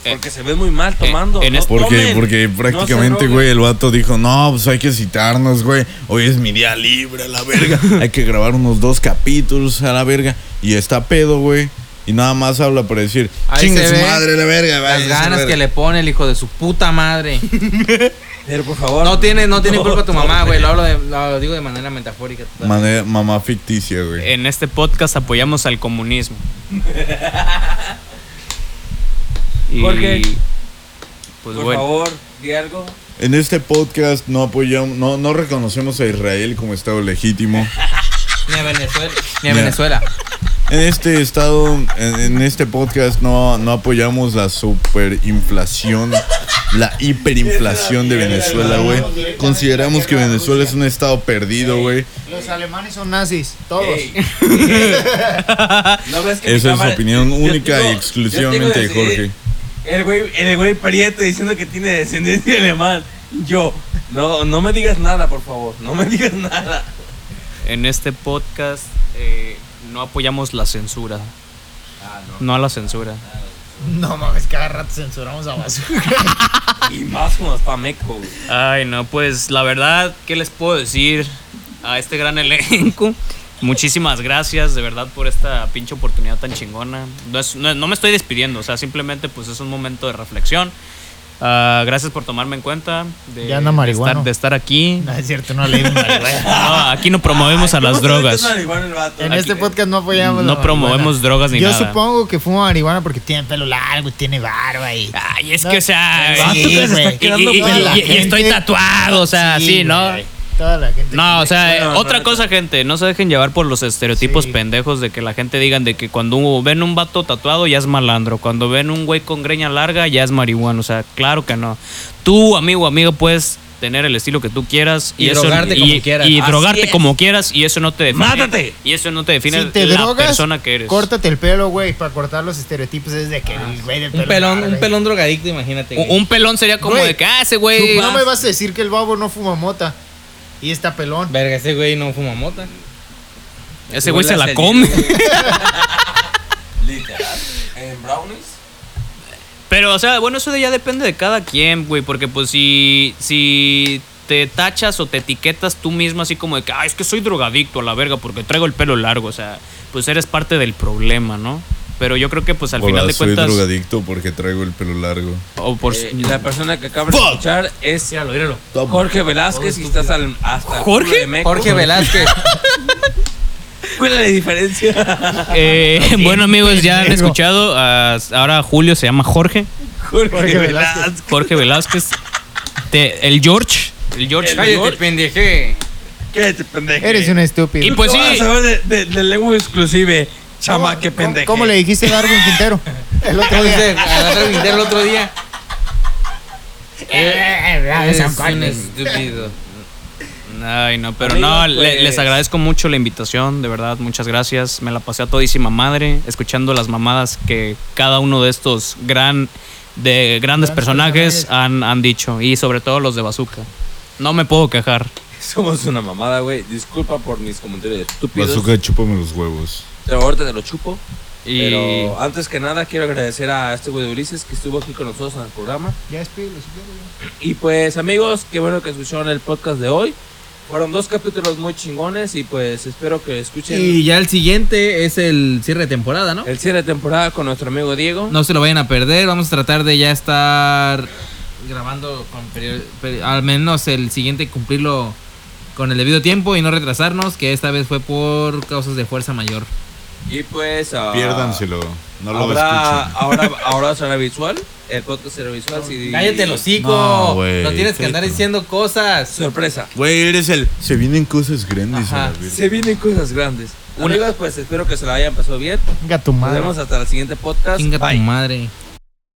B: Porque se ve muy mal tomando.
D: en
B: no
D: este-
A: Porque,
B: tomen.
A: porque
B: No
A: prácticamente, güey, el vato dijo, no, pues hay que citarnos, güey. Hoy es mi día libre, a la verga. [LAUGHS] hay que grabar unos dos capítulos, a la verga. Y está pedo, güey. Y nada más habla para decir,
C: se
A: su madre, la verga.
C: Las ganas
A: verga".
C: que le pone el hijo de su puta madre. [LAUGHS]
B: Pero por favor.
C: No tiene, no tiene culpa tu mamá, güey. Lo lo digo de manera metafórica.
A: Manera- mamá ficticia, güey.
D: En este podcast apoyamos al comunismo. [LAUGHS] Y,
B: Jorge,
D: Pues
B: por
D: bueno.
B: favor, di algo.
A: En este podcast no apoyamos, no, no reconocemos a Israel como Estado legítimo. [LAUGHS]
C: Ni a Venezuela. Ni a
A: Ni a-
C: Venezuela.
A: En este estado, en, en este podcast no, no apoyamos la superinflación, la hiperinflación de Venezuela, güey. Consideramos que Venezuela es un estado perdido, güey.
E: Los alemanes son nazis, todos.
B: Ey. [LAUGHS] [LAUGHS] ¿No ves que
A: Esa es
B: cámara-
A: opinión única
B: yo
A: y exclusivamente de Jorge.
B: El güey, el güey Prieto diciendo que tiene descendencia alemán. Yo, no, no me digas nada, por favor. No me digas nada.
D: En este podcast eh, no apoyamos la censura. No a la censura.
E: No mames, cada rato censuramos a basura. [LAUGHS]
B: Y más con los pamecos. güey.
D: Ay, no, pues la verdad, ¿qué les puedo decir a este gran elenco? Muchísimas gracias, de verdad, por esta pinche oportunidad tan chingona. No, es- no- no me estoy despidiendo, o sea, simplemente pues es un momento de reflexión. Ah, gracias por tomarme en cuenta. De,
E: Ya anda
D: de estar, de estar aquí.
E: No es cierto, no leímos [LAUGHS] marihuana.
D: No, aquí no promovemos a las drogas.
E: En este podcast no apoyamos
D: No
E: la
D: promovemos
E: marihuana.
D: drogas ni
E: Yo
D: nada.
E: supongo que fuma marihuana porque tiene pelo largo y tiene barba y...
D: Ay, es que, o sea,
E: Sí,
D: y- estoy tatuado, o sea, sí, ¿no?
E: güey. Toda la gente.
D: No, o sea,
B: Bueno,
D: otra
B: no,
D: cosa, gente, no se dejen llevar por los estereotipos
E: Sí.
D: pendejos de que la gente digan de que cuando ven un vato tatuado ya es malandro, cuando ven un güey con greña larga ya es marihuana, o sea, claro que no. Tú, amigo o amiga, puedes tener el estilo que tú quieras
C: Y
D: eso-
C: drogarte como quieras.
D: y
B: Así
D: drogarte
B: es.
D: como quieras y eso no te define.
B: ¡Mátate!
D: Y eso no te define
E: si te
D: la
E: drogas,
D: persona que eres.
E: córtate el pelo, güey, para cortar los estereotipos es de que el güey del pelo
C: Un pelón, un pelón drogadicto, imagínate.
D: Un, pelón sería como de que, ah, ese güey.
E: No me vas a decir que el babo no fuma mota y está pelón.
C: Verga, ese güey no fuma mota.
D: Ese güey se la come. [LAUGHS]
B: Literal. En brownies.
D: Pero, o sea, bueno, eso de ya depende de cada quien, güey. Porque, pues, si, si te tachas o te etiquetas tú mismo así como de que, ah, es que soy drogadicto a la verga porque traigo el pelo largo. O sea, pues eres parte del problema, ¿no? Pero yo creo que, pues, al
A: Hola,
D: final de
A: soy
D: cuentas.
A: drogadicto porque traigo el pelo largo.
D: O por,
B: Eh, la persona que acaba de escuchar es
D: Míralo, míralo.
B: Jorge Velázquez y estás al, hasta
D: ¿Jorge?
C: Jorge Velázquez. [LAUGHS]
B: ¿Cuál es la diferencia? [LAUGHS]
D: Eh, bueno, amigos, ya han escuchado. ah, ahora Julio se llama Jorge.
B: Jorge,
E: Jorge
B: Velázquez.
E: Velázquez.
D: Jorge Velázquez. Te- el George. El George.
B: El
C: Cállate,
B: George.
C: pendeje.
B: Cállate, pendejo.
E: Eres un estúpido.
D: Y pues sí.
B: Vamos a de, de, de lengua exclusive. Chama,
E: ¿Cómo-
B: qué pendejo.
E: ¿Cómo le dijiste a Darwin Quintero? El otro día.
C: Agarrar el dinero el otro día. Es
E: San
C: un
E: Carlos.
C: estúpido.
D: Ay, no, pero
B: Amigos,
D: no,
B: pues-
D: les agradezco mucho la invitación, de verdad, muchas gracias. Me la pasé a todísima madre, escuchando las mamadas que cada uno de estos gran, de grandes
E: Grandes
D: personajes
E: personajes.
D: han, han dicho, y sobre todo los de Bazooka. No me puedo quejar.
B: Somos una mamada, güey. Disculpa por mis comentarios estúpidos.
A: Bazooka, chúpame los huevos.
B: Pero ahorita te lo chupo.
D: Y
B: Pero antes que nada quiero agradecer a este güey de Ulises que estuvo aquí con nosotros en el programa.
E: Ya quieres,
B: Y pues amigos, qué bueno que escucharon el podcast de hoy. Fueron dos capítulos muy chingones y pues espero que escuchen
C: Y ya el siguiente es el cierre de temporada, ¿no?
B: el cierre de temporada con nuestro amigo Diego.
C: No se lo vayan a perder. Vamos a tratar de ya estar grabando con al menos el siguiente cumplirlo con el debido tiempo y no retrasarnos, que esta vez fue por causas de fuerza mayor.
B: Y pues ah,
A: Piérdanselo. No lo
B: ahora,
A: escuchen.
B: ahora, ahora será visual. El podcast será visual. Si,
C: Cállate el hocico.
A: No,
C: tienes que andar diciendo cosas.
B: Sorpresa.
A: Güey, eres el. Se vienen cosas grandes
C: Ajá.
B: Se vienen cosas grandes. Amigos, pues espero que se la hayan pasado bien.
E: Venga, tu
B: Nos
E: madre.
B: vemos hasta el siguiente podcast.
C: Chinga tu madre.